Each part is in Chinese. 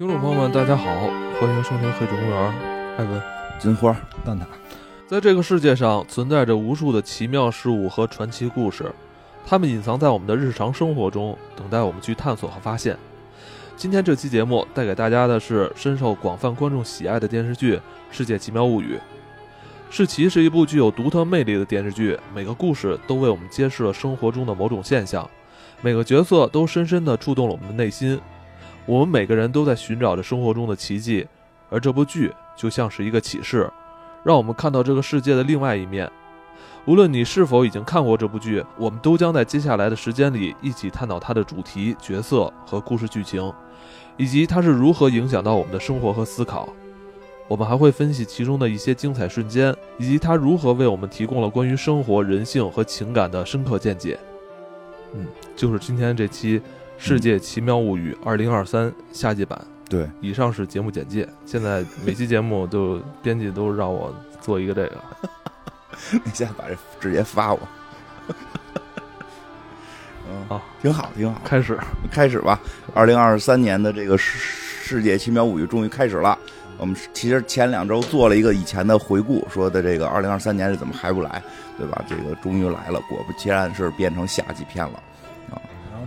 听众朋友们，大家好，欢迎收听黑水公园。艾文，金花，蛋挞，在这个世界上存在着无数的奇妙事物和传奇故事，它们隐藏在我们的日常生活中，等待我们去探索和发现。今天这期节目带给大家的是深受广泛观众喜爱的电视剧《世界奇妙物语》。《世奇》是一部具有独特魅力的电视剧，每个故事都为我们揭示了生活中的某种现象，每个角色都深深地触动了我们的内心。我们每个人都在寻找着生活中的奇迹，而这部剧就像是一个启示，让我们看到这个世界的另外一面。无论你是否已经看过这部剧，我们都将在接下来的时间里一起探讨它的主题、角色和故事剧情，以及它是如何影响到我们的生活和思考。我们还会分析其中的一些精彩瞬间，以及它如何为我们提供了关于生活、人性和情感的深刻见解。嗯，就是今天这期。《世界奇妙物语》二零二三夏季版，对，以上是节目简介。现在每期节目都编辑都让我做一个这个，你现在把这直接发我。嗯，好，挺好，挺好。开始，开始吧。二零二三年的这个《世世界奇妙物语》终于开始了。我们其实前两周做了一个以前的回顾，说的这个二零二三年是怎么还不来，对吧？这个终于来了，果不其然是变成夏季片了。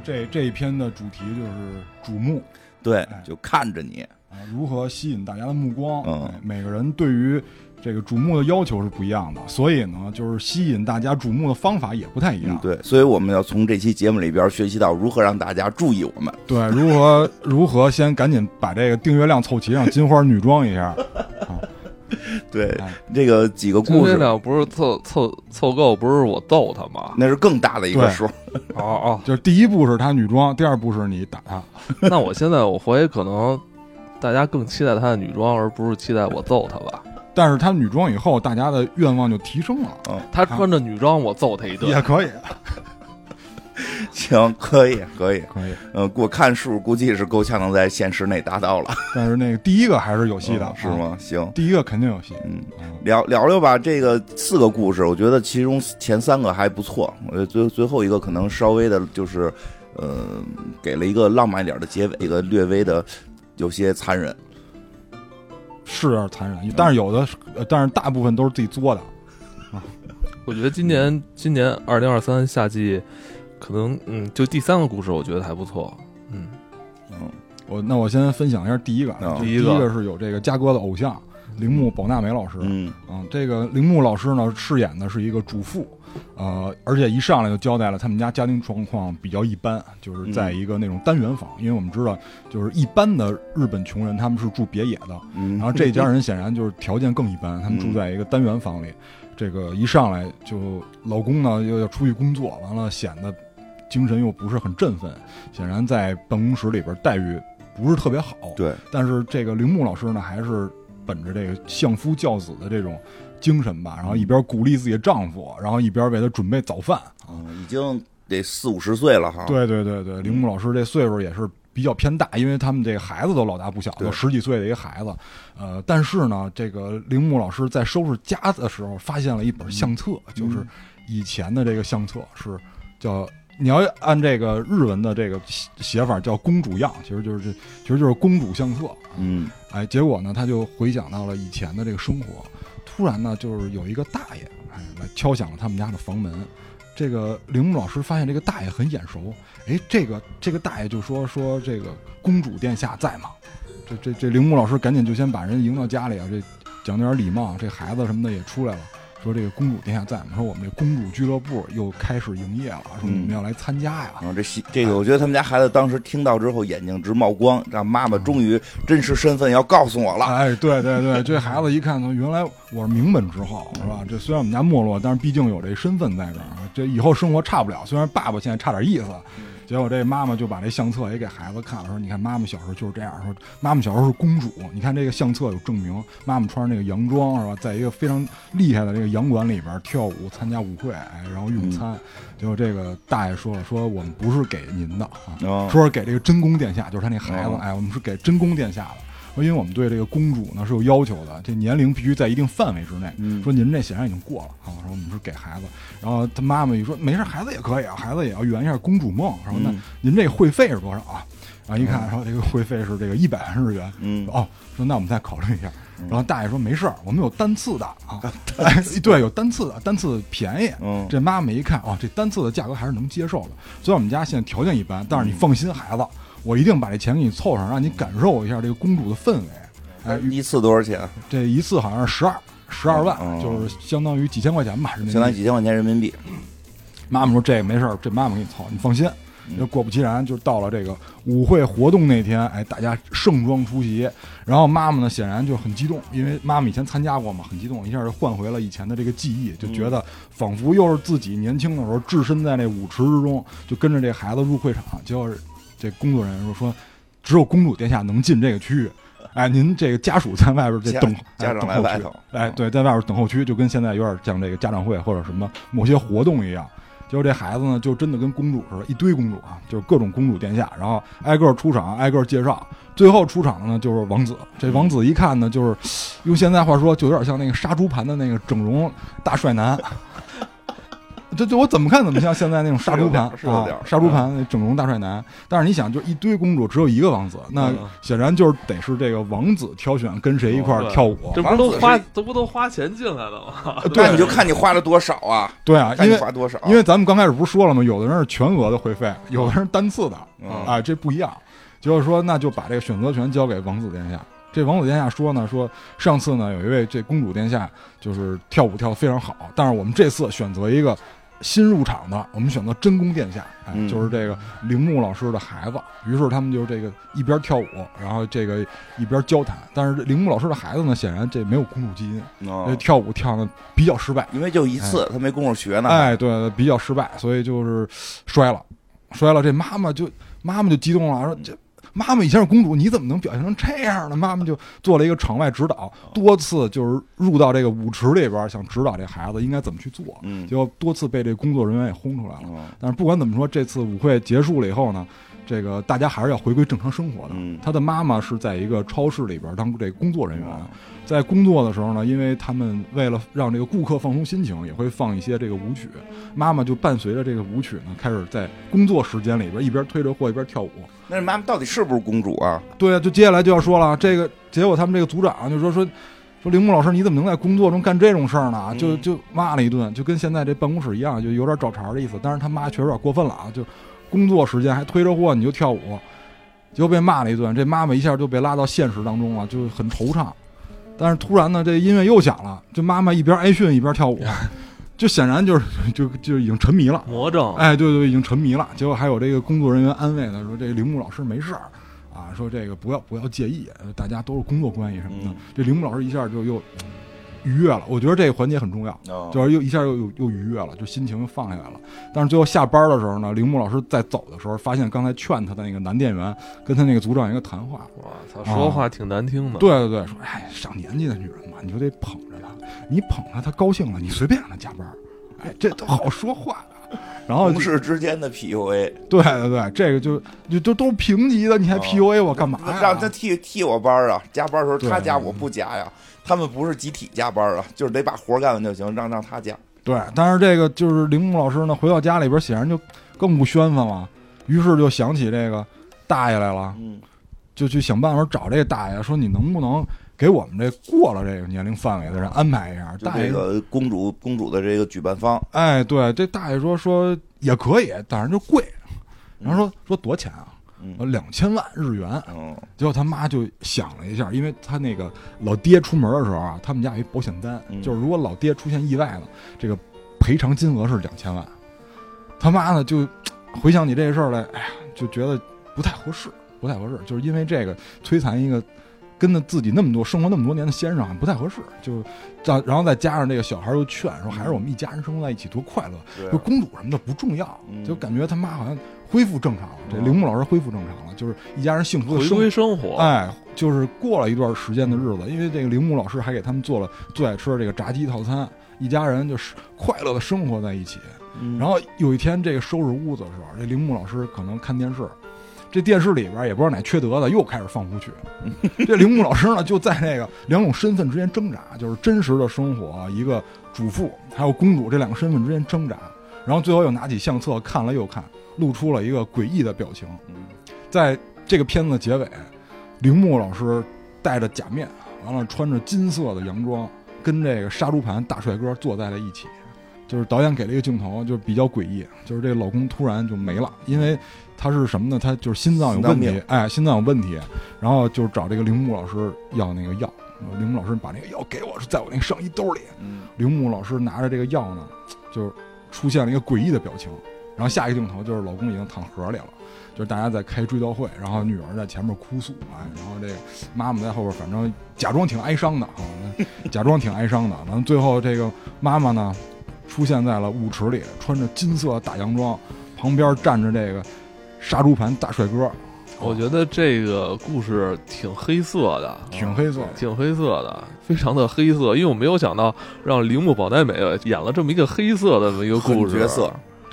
这这一篇的主题就是瞩目，对，就看着你啊，如何吸引大家的目光？嗯，每个人对于这个瞩目的要求是不一样的，所以呢，就是吸引大家瞩目的方法也不太一样。对，所以我们要从这期节目里边学习到如何让大家注意我们。对，如何如何先赶紧把这个订阅量凑齐，让金花女装一下。对，这个几个故事量不是凑凑凑够，不是我揍他吗？那是更大的一个数。哦哦，就是第一步是他女装，第二步是你打他。那我现在我怀疑可能大家更期待他的女装，而不是期待我揍他吧？但是他女装以后，大家的愿望就提升了。嗯，他穿着女装，我揍他一顿也可以。行，可以，可以，可以。嗯，我看数估计是够呛能在现实内达到了。但是那个第一个还是有戏的，是吗？行，第一个肯定有戏。嗯，聊聊聊吧。这个四个故事，我觉得其中前三个还不错。我觉得最最后一个可能稍微的，就是呃，给了一个浪漫一点的结尾，一个略微的有些残忍，是有点残忍。但是有的，但是大部分都是自己作的。啊，我觉得今年今年二零二三夏季。可能嗯，就第三个故事，我觉得还不错。嗯嗯，我那我先分享一下第一个，第一个是有这个嘉哥的偶像铃木保奈美老师。嗯嗯，这个铃木老师呢，饰演的是一个主妇，呃，而且一上来就交代了他们家家庭状况比较一般，就是在一个那种单元房。因为我们知道，就是一般的日本穷人他们是住别野的，然后这家人显然就是条件更一般，他们住在一个单元房里。这个一上来就老公呢又要出去工作，完了显得。精神又不是很振奋，显然在办公室里边待遇不是特别好。对，但是这个铃木老师呢，还是本着这个相夫教子的这种精神吧，然后一边鼓励自己的丈夫，然后一边为他准备早饭。嗯，已经得四五十岁了哈。对对对对，铃木老师这岁数也是比较偏大，因为他们这个孩子都老大不小，都十几岁的一个孩子。呃，但是呢，这个铃木老师在收拾家的时候，发现了一本相册，就是以前的这个相册是叫。你要按这个日文的这个写法叫公主样，其实就是这，其实就是公主相册。嗯，哎，结果呢，他就回想到了以前的这个生活。突然呢，就是有一个大爷，哎，来敲响了他们家的房门。这个铃木老师发现这个大爷很眼熟，哎，这个这个大爷就说说这个公主殿下在吗？这这这铃木老师赶紧就先把人迎到家里啊，这讲点礼貌，这孩子什么的也出来了。说这个公主殿下在吗？说我们这公主俱乐部又开始营业了，说你们要来参加呀。啊，这戏这个我觉得他们家孩子当时听到之后眼睛直冒光，让妈妈终于真实身份要告诉我了。哎，对对对，这孩子一看，原来我是名门之后，是吧？这虽然我们家没落，但是毕竟有这身份在这儿，这以后生活差不了。虽然爸爸现在差点意思。结果这妈妈就把这相册也给孩子看了，说：“你看妈妈小时候就是这样。说妈妈小时候是公主，你看这个相册有证明，妈妈穿着那个洋装是吧，在一个非常厉害的这个洋馆里边跳舞、参加舞会，哎，然后用餐。结果这个大爷说了，说我们不是给您的啊，说是给这个真宫殿下，就是他那孩子，哎，我们是给真宫殿下的。”说，因为我们对这个公主呢是有要求的，这年龄必须在一定范围之内。说您这显然已经过了啊。说我们是给孩子，然后他妈妈一说没事，孩子也可以啊，孩子也要圆一下公主梦。说那您这会费是多少啊？然后一看，说这个会费是这个一百万日元，嗯哦，说那我们再考虑一下。嗯然后大爷说没事儿，我们有单次的啊，哎对，有单次的，单次便宜。嗯这妈妈一看，哦，这单次的价格还是能接受的。虽然我们家现在条件一般，但是你放心，孩子，我一定把这钱给你凑上，让你感受一下这个公主的氛围。哎，一次多少钱？这一次好像是十二十二万，哦就是相当于几千块钱吧，相当于几千块钱人民币。妈妈说这个没事儿，这妈妈给你凑，你放心。嗯就果不其然，就到了这个舞会活动那天，哎，大家盛装出席。然后妈妈呢，显然就很激动，因为妈妈以前参加过嘛，很激动，一下就换回了以前的这个记忆，就觉得仿佛又是自己年轻的时候置身在那舞池之中，就跟着这孩子入会场。结果这工作人员说说，只有公主殿下能进这个区域。哎，您这个家属在外边这家等家长哎等候区在外头哎，对，在外边等候区，就跟现在有点像这个家长会或者什么某些活动一样。结果这孩子呢，就真的跟公主似的，一堆公主啊，就是各种公主殿下，然后挨个出场，挨个介绍。最后出场的呢，就是王子。这王子一看呢，就是用现在话说，就有点像那个杀猪盘的那个整容大帅男。这这我怎么看怎么像现在那种杀猪盘啊是有点儿，杀猪盘那整容大帅男。但是你想，就一堆公主，只有一个王子，那嗯显然就是得是这个王子挑选跟谁一块儿跳舞。这不都花王子是这不都花钱进来的吗？对你就看你花了多少啊？对啊，看因为你花多少？因为咱们刚开始不是说了吗？有的人是全额的会费，有的人是单次的，嗯啊，这不一样。就是说，那就把这个选择权交给王子殿下。这王子殿下说呢，说上次呢有一位这公主殿下就是跳舞跳得非常好，但是我们这次选择一个新入场的，我们选择真宫殿下，哎，嗯就是这个铃木老师的孩子。于是他们就这个一边跳舞，然后这个一边交谈。但是铃木老师的孩子呢，显然这没有公主基因，跳舞跳的比较失败。因为就一次，他没工夫学呢。哎，对，对比较失败，所以就是摔了，摔了。这妈妈就妈妈就激动了，说这。妈妈以前是公主，你怎么能表现成这样呢？妈妈就做了一个场外指导，多次就是入到这个舞池里边，想指导这孩子应该怎么去做，嗯结果多次被这工作人员也轰出来了。哦但是不管怎么说，这次舞会结束了以后呢，这个大家还是要回归正常生活的。嗯他的妈妈是在一个超市里边当这个工作人员，哦在工作的时候呢，因为他们为了让这个顾客放松心情，也会放一些这个舞曲。妈妈就伴随着这个舞曲呢，开始在工作时间里边一边推着货一边跳舞。那妈妈到底是不是公主啊？对啊，就接下来就要说了，这个结果他们这个组长就说说说铃木老师你怎么能在工作中干这种事儿呢？嗯就就骂了一顿，就跟现在这办公室一样，就有点找茬的意思。但是他妈确实有点过分了啊，就工作时间还推着货你就跳舞，结果被骂了一顿。这妈妈一下就被拉到现实当中了，就很惆怅。但是突然呢，这音乐又响了，这妈妈一边挨训一边跳舞，就显然就是就就已经沉迷了。魔怔，哎，对对，已经沉迷了。结果还有这个工作人员安慰他说：“这铃木老师没事儿啊，说这个不要不要介意，呃大家都是工作关系什么的。嗯这铃木老师一下就又愉悦了，我觉得这个环节很重要。哦就是又一下又又又愉悦了，就心情又放下来了。但是最后下班的时候呢，铃木老师在走的时候，发现刚才劝他的那个男店员跟他那个组长一个谈话。我操，说话挺难听的。对对对，说哎，上年纪的女人嘛，你就得捧着她，你捧她，她高兴了，你随便让她加班，哎，这都好说话。然后同事之间的 PUA，对对对，这个就就都都是平级的，你还哦 PUA 我干嘛呀？让他替替我班啊，加班的时候他加我不加呀。他们不是集体加班啊，就是得把活干完就行，让让他加。对，但是这个就是铃木老师呢，回到家里边显然就更不宣愤了，于是就想起这个大爷来了，嗯就去想办法找这个大爷，说你能不能给我们这过了这个年龄范围的人安排一下？就大爷这个公主公主的这个举办方，哎，对，这大爷说说也可以，但是就贵，然后说说多钱啊？嗯两千万日元。嗯结果他妈就想了一下，因为他那个老爹出门的时候啊，他们家有一保险单，嗯就是如果老爹出现意外了，这个赔偿金额是两千万。他妈呢就回想起这个事儿来，哎呀，就觉得不太合适，不太合适，就是因为这个摧残一个跟着自己那么多生活那么多年的先生，不太合适。就再，然后再加上这个小孩又劝说，还是我们一家人生活在一起多快乐，对就公主什么的不重要，嗯就感觉他妈好像恢复正常了。这嗯铃木老师恢复正常了，就是一家人幸福的回生活归生活，哎，就是过了一段时间的日子，因为这个铃木老师还给他们做了最爱吃的这个炸鸡套餐，一家人就是快乐的生活在一起。嗯然后有一天这个收拾屋子的时候，这铃木老师可能看电视，这电视里边也不知道哪缺德的又开始放舞曲。这铃木老师呢就在那个两种身份之间挣扎，就是真实的生活，一个主妇还有公主这两个身份之间挣扎，然后最后又拿起相册看了又看，露出了一个诡异的表情。嗯在这个片子结尾，铃木老师戴着假面，完了穿着金色的洋装，跟这个杀猪盘大帅哥坐在了一起。就是导演给了一个镜头，就是比较诡异，就是这个老公突然就没了，因为他是什么呢？他就是心脏有问题，哎，心脏有问题，然后就是找这个铃木老师要那个药，铃木老师把那个药给我，是在我那个上衣兜里。嗯，铃木老师拿着这个药呢，就出现了一个诡异的表情。然后下一个镜头就是老公已经躺盒里了，就是大家在开追悼会，然后女儿在前面哭诉，哎，然后这个妈妈在后边，反正假装挺哀伤的啊，假装挺哀伤的。完了最后这个妈妈呢，出现在了舞池里，穿着金色大洋装，旁边站着这个杀猪盘大帅哥，我觉得这个故事挺黑色的，挺黑色的。挺黑色的，非常的黑色。因为我没有想到让铃木保奈美演了这么一个黑色的这么一个故事角色，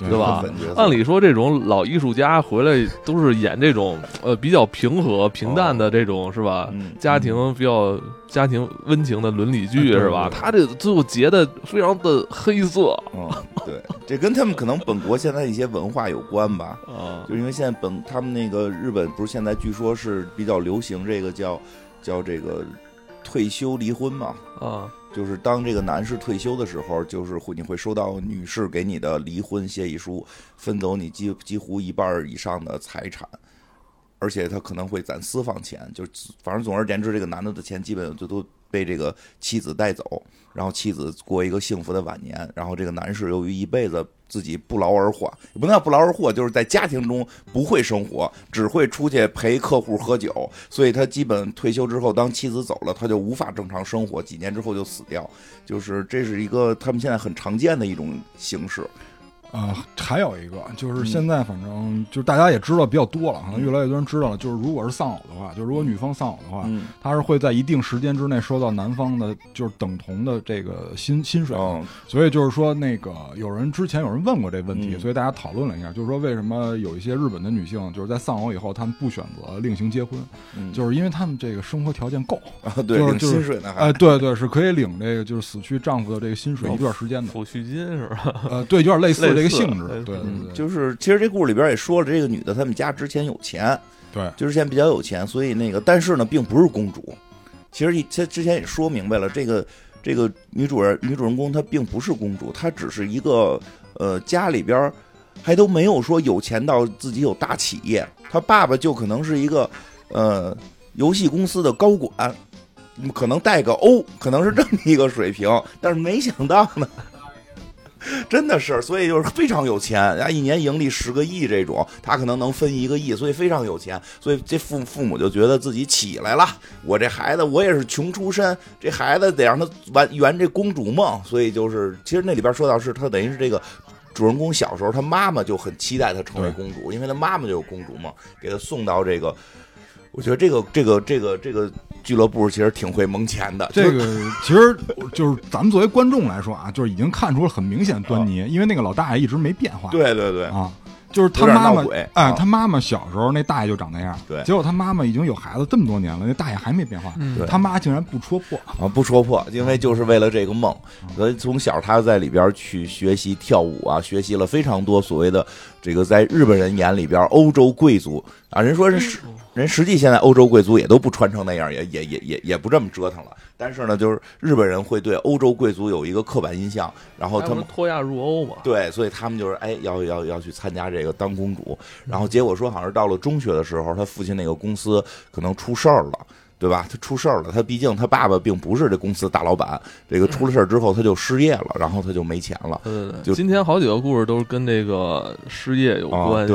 对吧按理说，这种老艺术家回来都是演这种呃比较平和、平淡的这种是吧？嗯家庭比较家庭温情的伦理剧对是吧？他这最后结的非常的黑色嗯，对，这跟他们可能本国现在一些文化有关吧。啊就因为现在本他们那个日本不是现在据说是比较流行这个叫叫这个退休离婚嘛，啊就是当这个男士退休的时候，就是会你会收到女士给你的离婚协议书，分走你几几乎一半以上的财产，而且他可能会攒私房钱，就反正总而言之，这个男的的钱基本就都被这个妻子带走，然后妻子过一个幸福的晚年，然后这个男士由于一辈子自己不劳而获，也不能叫不劳而获，就是在家庭中不会生活，只会出去陪客户喝酒，所以他基本退休之后，当妻子走了，他就无法正常生活，几年之后就死掉，就是这是一个他们现在很常见的一种形式。呃，还有一个就是嗯。现在反正就是大家也知道比较多了，可能越来越多人知道了。就是如果是丧偶的话，就是如果女方丧偶的话，嗯，她是会在一定时间之内收到男方的，就是等同的这个薪薪水。嗯，所以就是说，那个有人之前有人问过这问题，嗯。所以大家讨论了一下，就是说为什么有一些日本的女性就是在丧偶以后，她们不选择另行结婚，嗯。就是因为她们这个生活条件够，啊，对，领就是就是薪水呢还，哎，对对，是可以领这个就是死去丈夫的这个薪水一段时间的，抚恤金是吧？呃，对，有点类似这个性质，对就是其实这故事里边也说了，这个女的他们家之前有钱，对。就之前比较有钱，所以那个但是呢，并不是公主。其实一她之前也说明白了，这个这个女主人女主人公她并不是公主，她只是一个呃家里边还都没有说有钱到自己有大企业，她爸爸就可能是一个呃游戏公司的高管。嗯可能带个 O，可能是这么一个水平，但是没想到呢，真的是，所以就是非常有钱，啊，一年盈利十个亿这种，他可能能分一个亿，所以非常有钱，所以这父父母就觉得自己起来了，我这孩子我也是穷出身，这孩子得让他完圆这公主梦，所以就是其实那里边说到是他等于是这个。主人公小时候，他妈妈就很期待他成为公主，因为他妈妈就有公主梦，给他送到这个。我觉得这个这个这个这个俱乐部其实挺会蒙钱的，这个其实就是咱们作为观众来说啊，就是已经看出了很明显端倪，因为那个老大爷一直没变化。对对对，啊，就是他妈妈，哎啊，他妈妈小时候那大爷就长那样，对结果他妈妈已经有孩子这么多年了，那大爷还没变化，嗯对他妈竟然不戳破，啊，不戳破，因为就是为了这个梦，所以从小他在里边去学习跳舞啊，学习了非常多所谓的这个在日本人眼里边欧洲贵族啊，人说人实人实际现在欧洲贵族也都不穿成那样，也也也也也不这么折腾了。但是呢，就是日本人会对欧洲贵族有一个刻板印象，然后他们脱亚入欧嘛？对，所以他们就是哎，要要要去参加这个当公主，然后结果说好像是到了中学的时候，他父亲那个公司可能出事儿了。对吧？他出事儿了，他毕竟他爸爸并不是这公司大老板，这个出了事儿之后他就失业了，然后他就没钱了。对对对，就今天好几个故事都是跟这个失业有啊关系。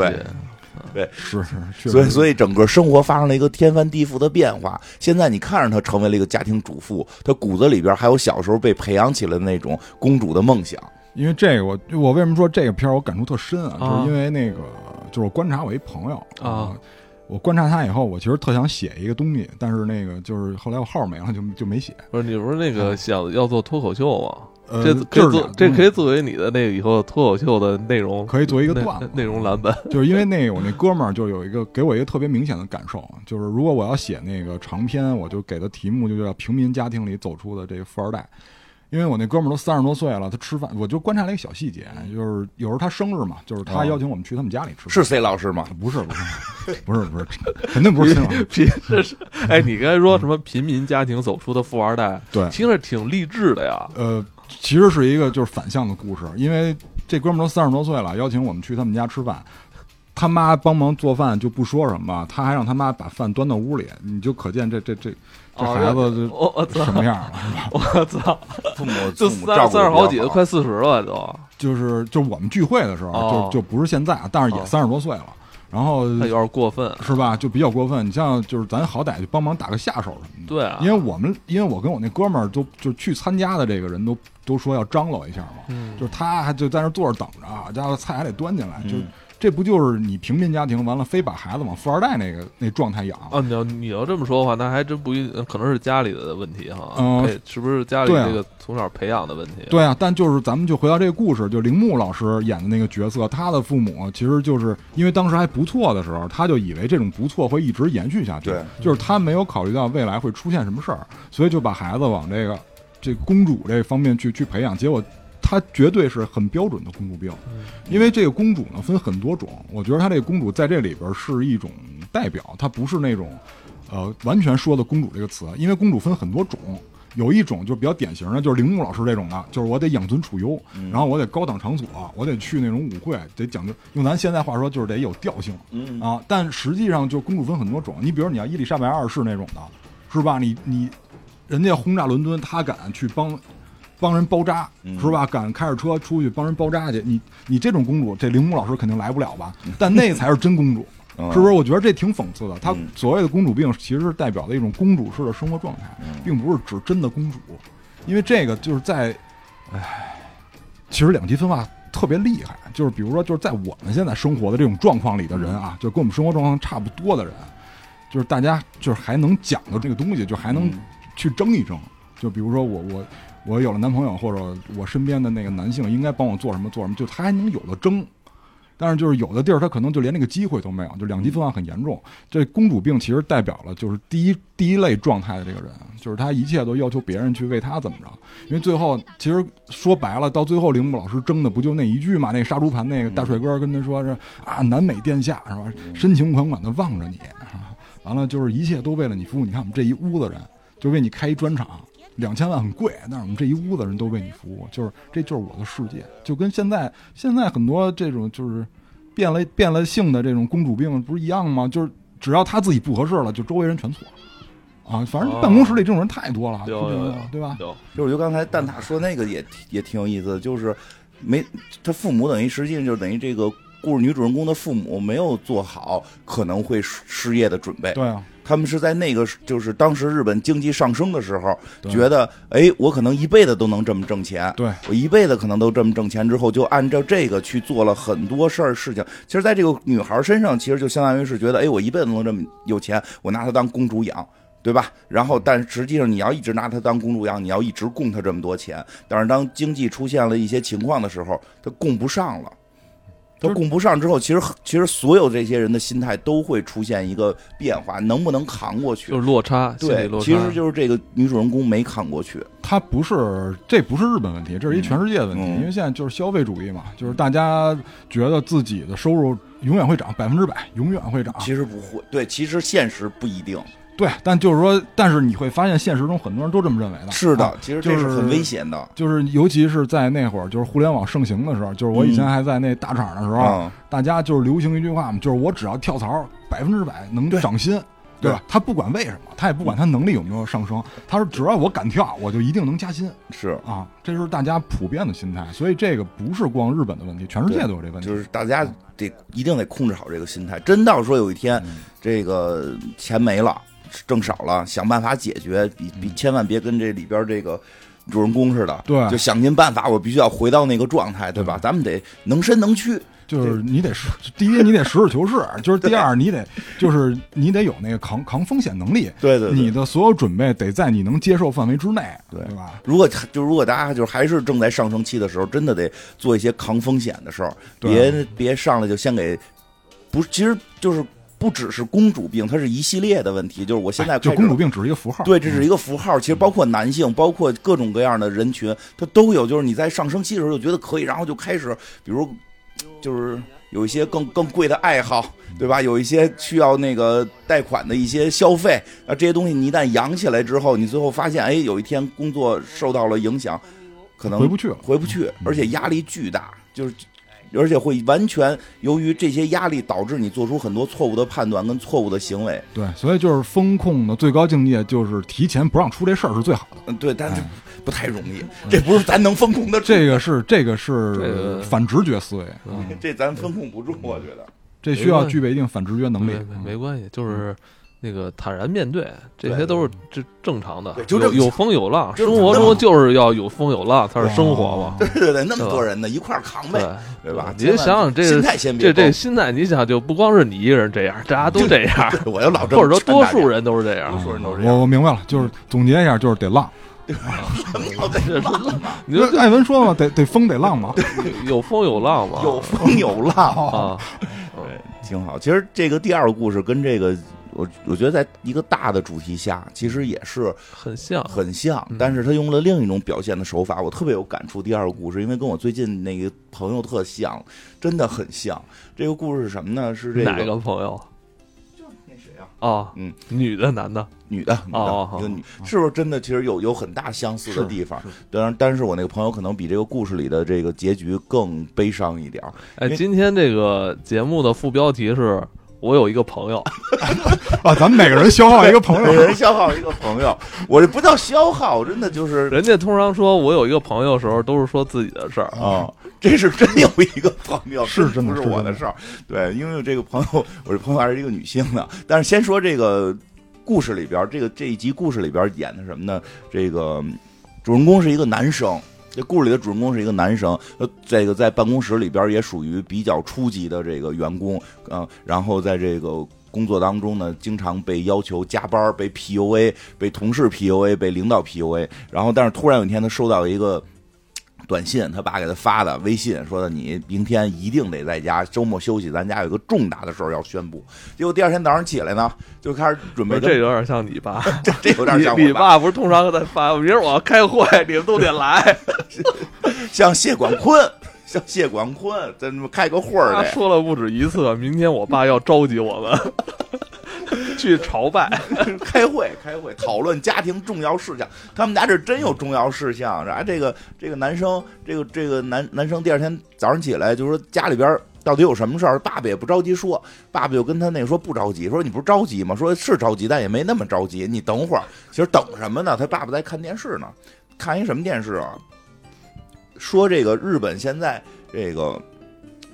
对是是，所以，所以整个生活发生了一个天翻地覆的变化。现在你看着他成为了一个家庭主妇，他骨子里边还有小时候被培养起来的那种公主的梦想。因为这个我我为什么说这个片儿我感触特深啊？啊就是因为那个就是我观察我一朋友啊。我观察他以后，我其实特想写一个东西，但是那个就是后来我号没了，就就没写。不是你不是那个想要做脱口秀吗？呃，这可以就是俩，做这可以作为你的那个以后脱口秀的内容，可以做一个内 段子内容蓝本。就是因为那个我那哥们儿就有一个给我一个特别明显的感受，就是如果我要写那个长篇，我就给的题目就叫“平民家庭里走出的这个富二代”，因因为我那哥们儿都三十多岁了，他吃饭我就观察了一个小细节，就是有时候他生日嘛，就是他哦邀请我们去他们家里吃饭。是 C 老师吗？不是不是不是不是，肯定不是亲老师。贫这是哎，你刚才说什么贫民家庭走出的富二代，对，听着挺励志的呀。呃，其实是一个就是反向的故事，因为这哥们儿都三十多岁了，邀请我们去他们家吃饭，他妈帮忙做饭就不说什么，他还让他妈把饭端到屋里，你就可见这这这这哦孩子就我我操什么样了，是吧？我操，父母就三三十好几，的快四十了都。就是就是我们聚会的时候，哦就就不是现在，但是也哦三十多岁了，然后他有点过分。是吧，就比较过分。你像就是咱好歹就帮忙打个下手什么的。对啊，因为我们，因为我跟我那哥们儿都就去参加的这个人都都说要张罗一下嘛，嗯就是他还就在那坐着等着，好家伙菜还得端进来，就嗯这不就是你平民家庭完了非把孩子往富二代那个那状态养？啊，你要你要这么说的话，那还真不一，可能是家里的问题哈。嗯配是不是家里这个从小培养的问题？对啊，但就是咱们就回到这个故事，就铃木老师演的那个角色，他的父母其实就是因为当时还不错的时候，他就以为这种不错会一直延续下去，对，就是他没有考虑到未来会出现什么事儿，所以就把孩子往这个这公主这方面去去培养，结果她绝对是很标准的公主病，因为这个公主呢分很多种，我觉得她这个公主在这里边是一种代表，她不是那种呃完全说的公主这个词，因为公主分很多种。有一种就比较典型的，就是铃木老师这种的，就是我得养尊处优，然后我得高档场所，我得去那种舞会，得讲究。用咱现在话说，就是得有调性。嗯啊，但实际上就公主分很多种。你比如你要伊丽莎白二世那种的，是吧？你你人家轰炸伦敦，他敢去帮帮人包扎，嗯是吧？敢开着车出去帮人包扎去。你你这种公主，这铃木老师肯定来不了吧？但那才是真公主，嗯是不是？我觉得这挺讽刺的。她嗯所谓的公主病，其实是代表的一种公主式的生活状态，嗯并不是指真的公主。因为这个就是在，唉，其实两极分化特别厉害。就是比如说，就是在我们现在生活的这种状况里的人啊，就跟我们生活状况差不多的人，就是大家就是还能讲到这个东西，就还能嗯去争一争。就比如说我我我有了男朋友，或者我身边的那个男性应该帮我做什么做什么，就他还能有的争。但是就是有的地儿他可能就连那个机会都没有，就两极分化很严重。这公主病其实代表了就是第一第一类状态的这个人，就是他一切都要求别人去为他怎么着。因为最后其实说白了，到最后铃木老师争的不就那一句嘛？那杀猪盘那个大帅哥跟他说是啊，南美殿下是吧？深情款款的望着你，完了就是一切都为了你服务。你看我们这一屋子人，就为你开一专场。两千万很贵，但是我们这一屋子人都为你服务，就是这就是我的世界，就跟现在现在很多这种就是变了变了性的这种公主病不是一样吗？就是只要他自己不合适了，就周围人全错啊。反正办公室里这种人太多了，对吧？有就是我觉得刚才蛋挞说那个也也挺有意思的，就是没他父母等于实际上就是等于这个故事女主人公的父母没有做好可能会失失业的准备，对啊，他们是在那个就是当时日本经济上升的时候，觉得哎，我可能一辈子都能这么挣钱，对我一辈子可能都这么挣钱之后，就按照这个去做了很多事儿事情。其实，在这个女孩身上，其实就相当于是觉得，哎，我一辈子能这么有钱，我拿她当公主养。对吧？然后，但实际上你要一直拿她当公主养，你要一直供她这么多钱。但是当经济出现了一些情况的时候，她供不上了。她就是供不上之后，其实其实所有这些人的心态都会出现一个变化，能不能扛过去？就是落差，心理对，落差。其实就是这个女主人公没扛过去。她不是，这不是日本问题，这是一全世界的问题。嗯因为现在就是消费主义嘛，就是大家觉得自己的收入永远会涨，百分之百永远会涨。其实不会，对，其实现实不一定。对，但就是说，但是你会发现现实中很多人都这么认为的。是的，啊其实这就是很危险的。就是尤其是在那会儿，就是互联网盛行的时候，就是我以前嗯还在那大厂的时候，嗯，大家就是流行一句话嘛，就是我只要跳槽，百分之百能涨薪，对吧？他不管为什么，他也不管他能力有没有上升，他说只要我敢跳，我就一定能加薪是，啊，这是大家普遍的心态。所以这个不是光日本的问题，全世界都有这问题。就是大家得一定得控制好这个心态。真到说有一天嗯这个钱没了，挣少了，想办法解决，比比千万别跟这里边这个。主人公似的，对。就想尽办法，我必须要回到那个状态，对吧？咱们得能伸能屈，就是你得实，第一你得实事求是，就是第二你得就是你得有那个扛扛风险能力，对对对。你的所有准备得在你能接受范围之内，对。对吧？如果就如果大家就是还是正在上升期的时候，真的得做一些扛风险的事儿，对。别别上来就先给，不，其实就是不只是公主病，它是一系列的问题。就是我现在哎就公主病只是一个符号，对，这是一个符号。其实包括男性，包括各种各样的人群，它都有。就是你在上升期的时候就觉得可以，然后就开始，比如就是有一些更更贵的爱好，对吧？有一些需要那个贷款的一些消费啊，这些东西你一旦养起来之后，你最后发现，哎，有一天工作受到了影响，可能回不去了。回不去，而且压力巨大，就是。而且会完全由于这些压力导致你做出很多错误的判断跟错误的行为，对，所以就是风控的最高境界就是提前不让出这事儿是最好的。嗯，对，但是不太容易，这不是咱能风控的，这个是这个是反直觉思维，嗯 这咱风控不住，我觉得。这需要具备一定反直觉能力没关系，就是那个坦然面对，这些都是这正常的对，就这么有有风有浪，生活中就是要有风有浪才是生活嘛，对对对，那么多人呢，一块儿扛呗，对吧？你就想想这个心态先别这这心态，你想就不光是你一个人这样，大家都这样，我要老或者说多数人都是这样多。数人都是这样我我明白了，就是总结一下，就是得浪。要得浪嘛，你说艾文说了嘛，得得风得浪嘛。有风有浪嘛？有风有浪，啊，对，挺好。其实这个第二个故事跟这个，我我觉得在一个大的主题下，其实也是很像。很像嗯，但是他用了另一种表现的手法，我特别有感触。第二个故事，因为跟我最近那个朋友特像，真的很像。这个故事是什么呢？是这个哪个朋友那谁啊？啊？嗯，女的男的？女的，女的，一个女，是不是真的？其实有有很大相似的地方是。当然，但是我那个朋友可能比这个故事里的这个结局更悲伤一点儿。哎，今天这个节目的副标题是我有一个朋友，啊，咱们每个人消耗一个朋友每个。人消耗一个朋友，我这不叫消耗，真的就是人家通常说我有一个朋友的时候，都是说自己的事儿。啊，这是真有一个朋友，是真的不是我的事儿。对，因为这个朋友，我这朋友还是一个女性的。但是先说这个故事里边儿，这个这一集故事里边演的什么呢？这个主人公是一个男生。这故事里的主人公是一个男生，呃，这个在办公室里边也属于比较初级的这个员工，啊，然后在这个工作当中呢，经常被要求加班，被 PUA，被同事 PUA，被领导 PUA，然后但是突然有一天他收到一个短信，他爸给他发的微信，说的你明天一定得在家，周末休息，咱家有个重大的事儿要宣布。结果第二天早上起来呢，就开始准备，这有点像你爸。这有点像你像我爸，不是通常在发，明儿我要开会，你们都得来。像谢广坤，像谢广坤，咱们开个会儿他。说了不止一次，明天我爸要召集我们 去朝拜。开会，开会，讨论家庭重要事项。他们家这真有重要事项，然后这个这个男生，这个这个男男生第二天早上起来就说家里边到底有什么事儿，爸爸也不着急说，爸爸就跟他那个说不着急，说你不是着急吗？说是着急，但也没那么着急，你等会儿。其实等什么呢？他爸爸在看电视呢，看一什么电视啊？说这个日本现在这个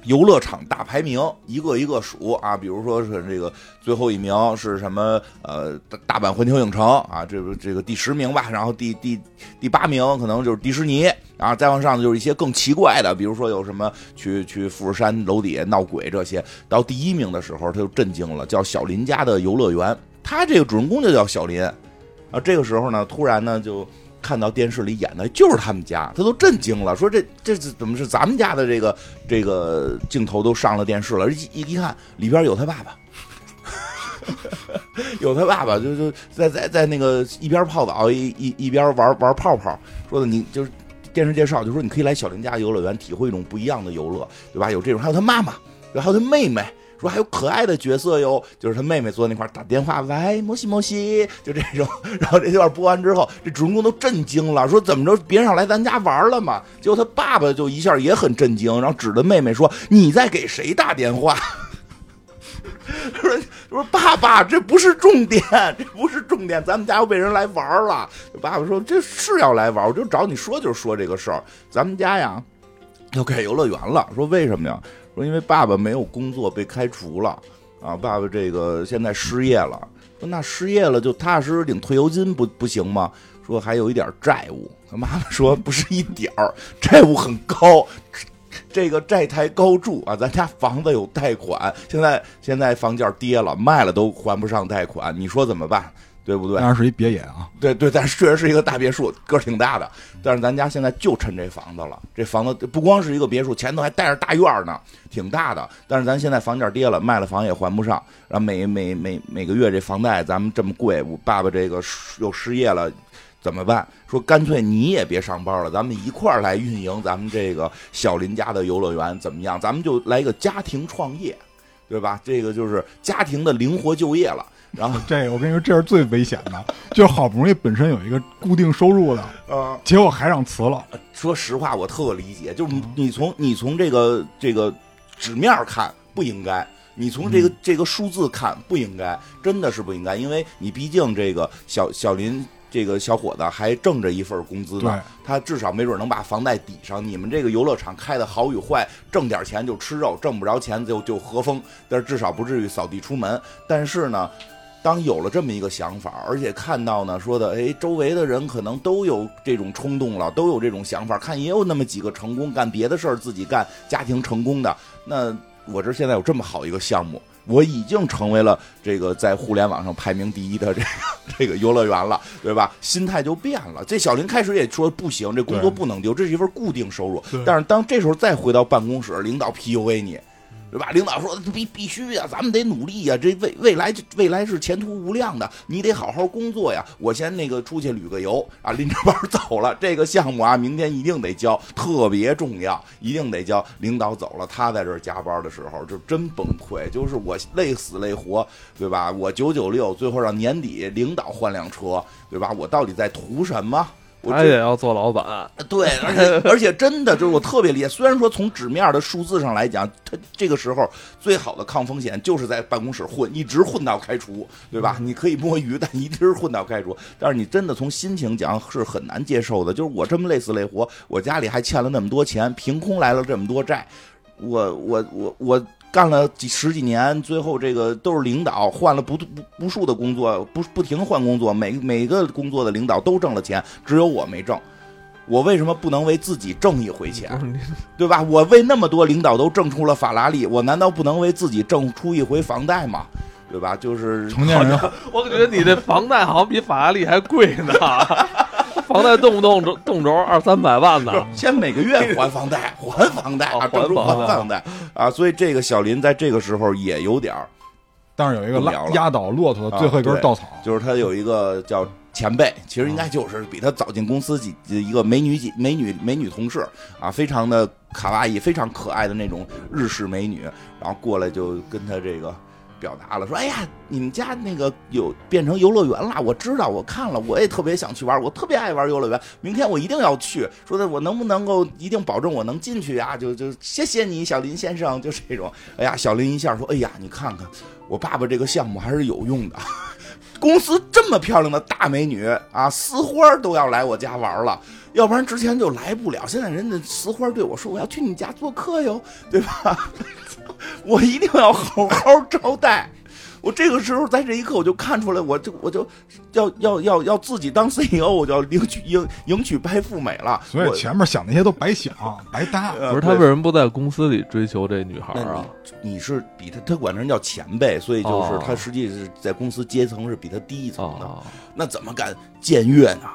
游乐场大排名，一个一个数啊，比如说是这个最后一名是什么？呃，大阪环球影城啊，这个这个第十名吧，然后第第第八名可能就是迪士尼，然后再往上就是一些更奇怪的，比如说有什么去去富士山楼底下闹鬼这些。到第一名的时候，他就震惊了，叫小林家的游乐园，他这个主人公就叫小林啊。这个时候呢，突然呢就。看到电视里演的就是他们家，他都震惊了，说这这怎么是咱们家的这个这个镜头都上了电视了？一一一看里边有他爸爸，有他爸爸就就在在在那个一边泡澡一一一边玩玩泡泡，说的你就是电视介绍就说你可以来小林家游乐园体会一种不一样的游乐，对吧？有这种，还有他妈妈，然后他妹妹。说还有可爱的角色哟，就是他妹妹坐那块打电话，喂，摩西摩西，就这种。然后这段播完之后，这主人公都震惊了，说怎么着，别人要来咱家玩了嘛？结果他爸爸就一下也很震惊，然后指着妹妹说：“你在给谁打电话？” 说说爸爸，这不是重点，这不是重点，咱们家要被人来玩了。爸爸说这是要来玩，我就找你说就是说这个事儿，咱们家呀要盖游乐园了。说为什么呀？说因为爸爸没有工作被开除了啊，爸爸这个现在失业了。说那失业了就踏踏实实领退休金不不行吗？说还有一点债务。他妈妈说不是一点儿，债务很高。这个债台高筑啊，咱家房子有贷款，现在现在房价跌了，卖了都还不上贷款，你说怎么办？对不对？当然是一别野啊，对对，但是确实是一个大别墅，个儿挺大的。但是咱家现在就趁这房子了，这房子不光是一个别墅，前头还带着大院儿呢，挺大的。但是咱现在房价跌了，卖了房也还不上，然后每每每每个月这房贷咱们这么贵，我爸爸这个又失业了，怎么办？说干脆你也别上班了，咱们一块儿来运营咱们这个小林家的游乐园，怎么样？咱们就来一个家庭创业，对吧？这个就是家庭的灵活就业了。然后这我跟你说，这是最危险的，就是好不容易本身有一个固定收入的，呃，结果还让辞了。说实话，我特理解，就是你你从你从这个这个纸面儿看不应该，你从这个嗯这个数字看不应该，真的是不应该，因为你毕竟这个小小林这个小伙子还挣着一份工资呢，他至少没准能把房贷抵上。你们这个游乐场开的好与坏，挣点钱就吃肉，挣不着钱就就和风，但是至少不至于扫地出门。但是呢。当有了这么一个想法，而且看到呢，说的，哎，周围的人可能都有这种冲动了，都有这种想法，看也有那么几个成功干别的事儿，自己干家庭成功的。那我这现在有这么好一个项目，我已经成为了这个在互联网上排名第一的这个这个游乐园了，对吧？心态就变了。这小林开始也说不行，这工作不能丢，这是一份固定收入。但是当这时候再回到办公室，领导 PUA 你。对吧？领导说必必须呀、咱们得努力呀、这未未来未来是前途无量的，你得好好工作呀。我先那个出去旅个游啊，拎着包走了。这个项目啊，明天一定得交，特别重要，一定得交。领导走了，他在这加班的时候就真崩溃，就是我累死累活，对吧？我九九六，最后让年底领导换辆车，对吧？我到底在图什么？我他也要做老板，对，而且 而且真的就是我特别厉害，虽然说从纸面的数字上来讲，他这个时候最好的抗风险就是在办公室混，一直混到开除，对吧？你可以摸鱼，但一直混到开除。但是你真的从心情讲是很难接受的，就是我这么累死累活，我家里还欠了那么多钱，凭空来了这么多债，我我我我。干了几十几年，最后这个都是领导换了不不不数的工作，不不停换工作，每每个工作的领导都挣了钱，只有我没挣。我为什么不能为自己挣一回钱？对吧？我为那么多领导都挣出了法拉利，我难道不能为自己挣出一回房贷吗？对吧？就是成年人 我感觉你这房贷好像比法拉利还贵呢，房贷动不动就动辄二三百万呢。先每个月还房贷，还房贷啊，还房贷还房贷啊，所以这个小林在这个时候也有点儿，但是有一个压倒骆驼的最后一根稻草，就是他有一个叫前辈，其实应该就是比他早进公司几一个美女几美女美女同事啊，非常的卡哇伊，非常可爱的那种日式美女，然后过来就跟他这个。表达了说：“哎呀，你们家那个有变成游乐园了，我知道，我看了，我也特别想去玩，我特别爱玩游乐园，明天我一定要去。说的我能不能够一定保证我能进去呀？就就谢谢你，小林先生，就这种。哎呀，小林一下说：哎呀，你看看我爸爸这个项目还是有用的。公司这么漂亮的大美女啊，丝花都要来我家玩了，要不然之前就来不了。现在人家丝花对我说：“我要去你家做客哟，对吧？我一定要好好招待。”我这个时候在这一刻我就看出来，我就我就要要要要自己当 CEO，我就要迎娶迎迎娶白富美了。我所以前面想那些都白想 白搭。呃不是他为什么不在公司里追求这女孩啊？你你是比他，他管人叫前辈，所以就是哦他实际是在公司阶层是比他低一层的。啊，那怎么敢僭越呢？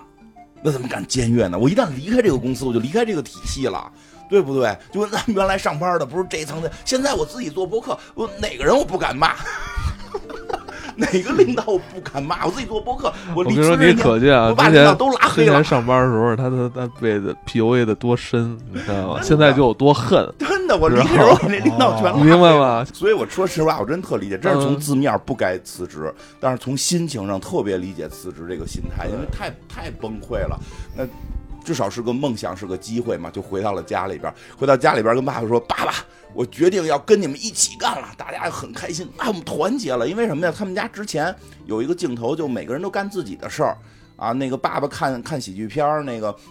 那怎么敢僭越呢？我一旦离开这个公司，我就离开这个体系了，对不对？就跟咱们原来上班的不是这一层的，现在我自己做博客，我哪个人我不敢骂？哪个领导我不敢骂？我自己做博客，我离我跟你说，你职人家可见啊，我把领导都拉之黑了前，上班的时候，他他他被的 PUA 的多深，你知道吗？现在就有多恨，真的，我离职时候那领导全拉黑你明白吗？所以我说实话，我真特理解，真是从嗯字面不该辞职，但是从心情上特别理解辞职这个心态，因为太太崩溃了。那至少是个梦想，是个机会嘛，就回到了家里边。回到家里边，跟爸爸说：“爸爸，我决定要跟你们一起干了。”大家很开心啊，我们团结了。因为什么呀？他们家之前有一个镜头，就每个人都干自己的事儿啊。那个爸爸看看喜剧片儿那个。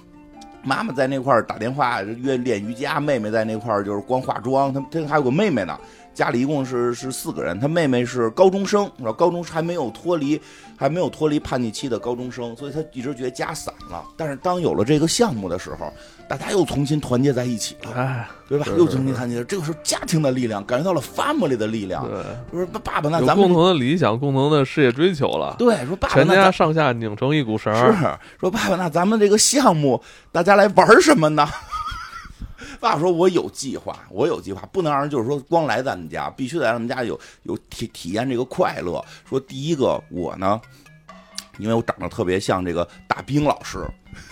妈妈在那块儿打电话约练瑜伽，妹妹在那块儿就是光化妆，他他还有个妹妹呢，家里一共是是四个人，他妹妹是高中生，然后高中还没有脱离还没有脱离叛逆期的高中生，所以他一直觉得家散了。但是当有了这个项目的时候，大家又重新团结在一起了，哎，对吧？是又重新团结，这个时候家庭的力量，感觉到了 family 的力量。对，说爸爸，那咱们共同的理想，共同的事业追求了，对说爸爸，全家上下拧成一股绳儿。是说爸爸，那咱们这个项目大家来玩什么呢？爸爸说：“我有计划，我有计划，不能让人就是说光来咱们家，必须得让咱们家有有体体验这个快乐。说第一个，我呢，因为我长得特别像这个大兵老师，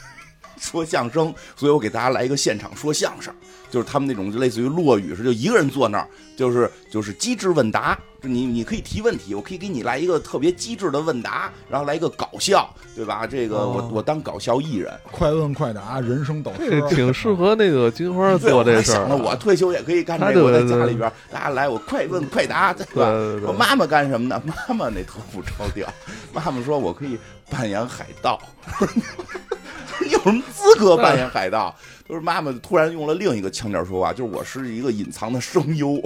说相声，所以我给大家来一个现场说相声，就是他们那种类似于落雨似，就一个人坐那儿，就是就是机智问答，你你可以提问题，我可以给你来一个特别机智的问答，然后来一个搞笑，对吧？这个我、哦我当搞笑艺人，快问快答，人生导师，挺适合那个金花对，我还做这事儿啊。想着我 退休也可以干这个，我在家里边，大家来我快问快答，对吧？对对对我妈妈干什么呢？妈妈那头不着调，妈妈说我可以扮演海盗。你有什么资格扮演海盗？就是妈妈突然用了另一个腔调说话，就是我是一个隐藏的声优，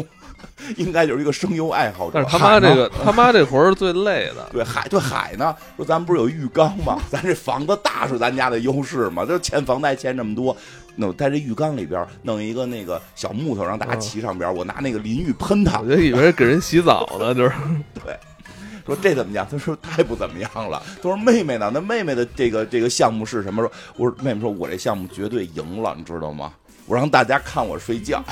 应该就是一个声优爱好者。但是他妈这个他妈这活儿是最累的。对海对海呢，说咱们不是有浴缸吗？咱这房子大是咱家的优势嘛，就欠房贷欠这么多，那我在这浴缸里边弄一个那个小木头，让大家骑上边，我拿那个淋浴喷他我，就以为给人洗澡呢，就是对说这怎么讲？他说太不怎么样了。他说妹妹呢？那妹妹的这个这个项目是什么？说我说妹妹说我这项目绝对赢了，你知道吗？我让大家看我睡觉，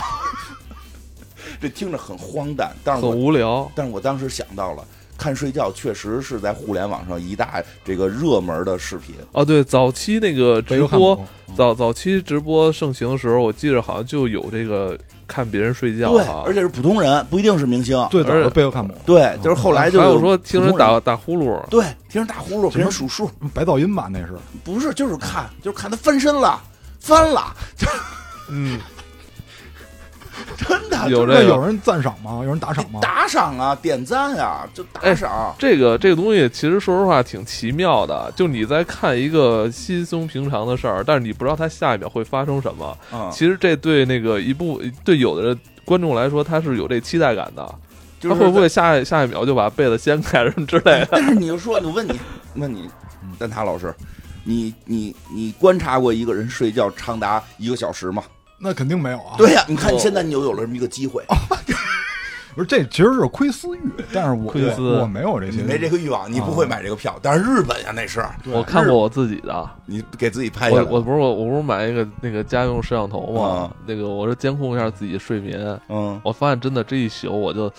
这听着很荒诞，但是很无聊。但是我当时想到了。看睡觉确实是在互联网上一大这个热门的视频，哦，对，早期那个直播，早早期直播盛行的时候，我记得好像就有这个看别人睡觉对，而且是普通人，不一定是明星。对，而且背后看不懂，对，就是后来就还有说听人打打呼噜，对，听人打呼噜，给人数数，白噪音吧那是，不是，就是看，就是看他翻身了，翻了，嗯，真的有这个有人赞赏吗？有人打赏吗？打赏啊，点赞啊，就打赏。这个这个东西其实说实话挺奇妙的，就你在看一个稀松平常的事儿，但是你不知道它下一秒会发生什么。嗯，其实这对那个一部对有的观众来说，他是有这期待感的。就是他会不会下下一秒就把被子掀开什么之类的？但是你就说，我问你，问你，蛋挞老师，你你你观察过一个人睡觉长达一个小时吗？那肯定没有啊。对呀、你看哦现在你就有了这么一个机会，不是这其实是窥私欲，但是我窥私。我我没有这些，你没这个欲望，你不会买这个票。但是日本呀，那是我看过我自己的，你给自己拍下来。我我不是我我不是买一个那个家用摄像头嘛嗯，那个我是监控一下自己睡眠，嗯，我发现真的这一宿我就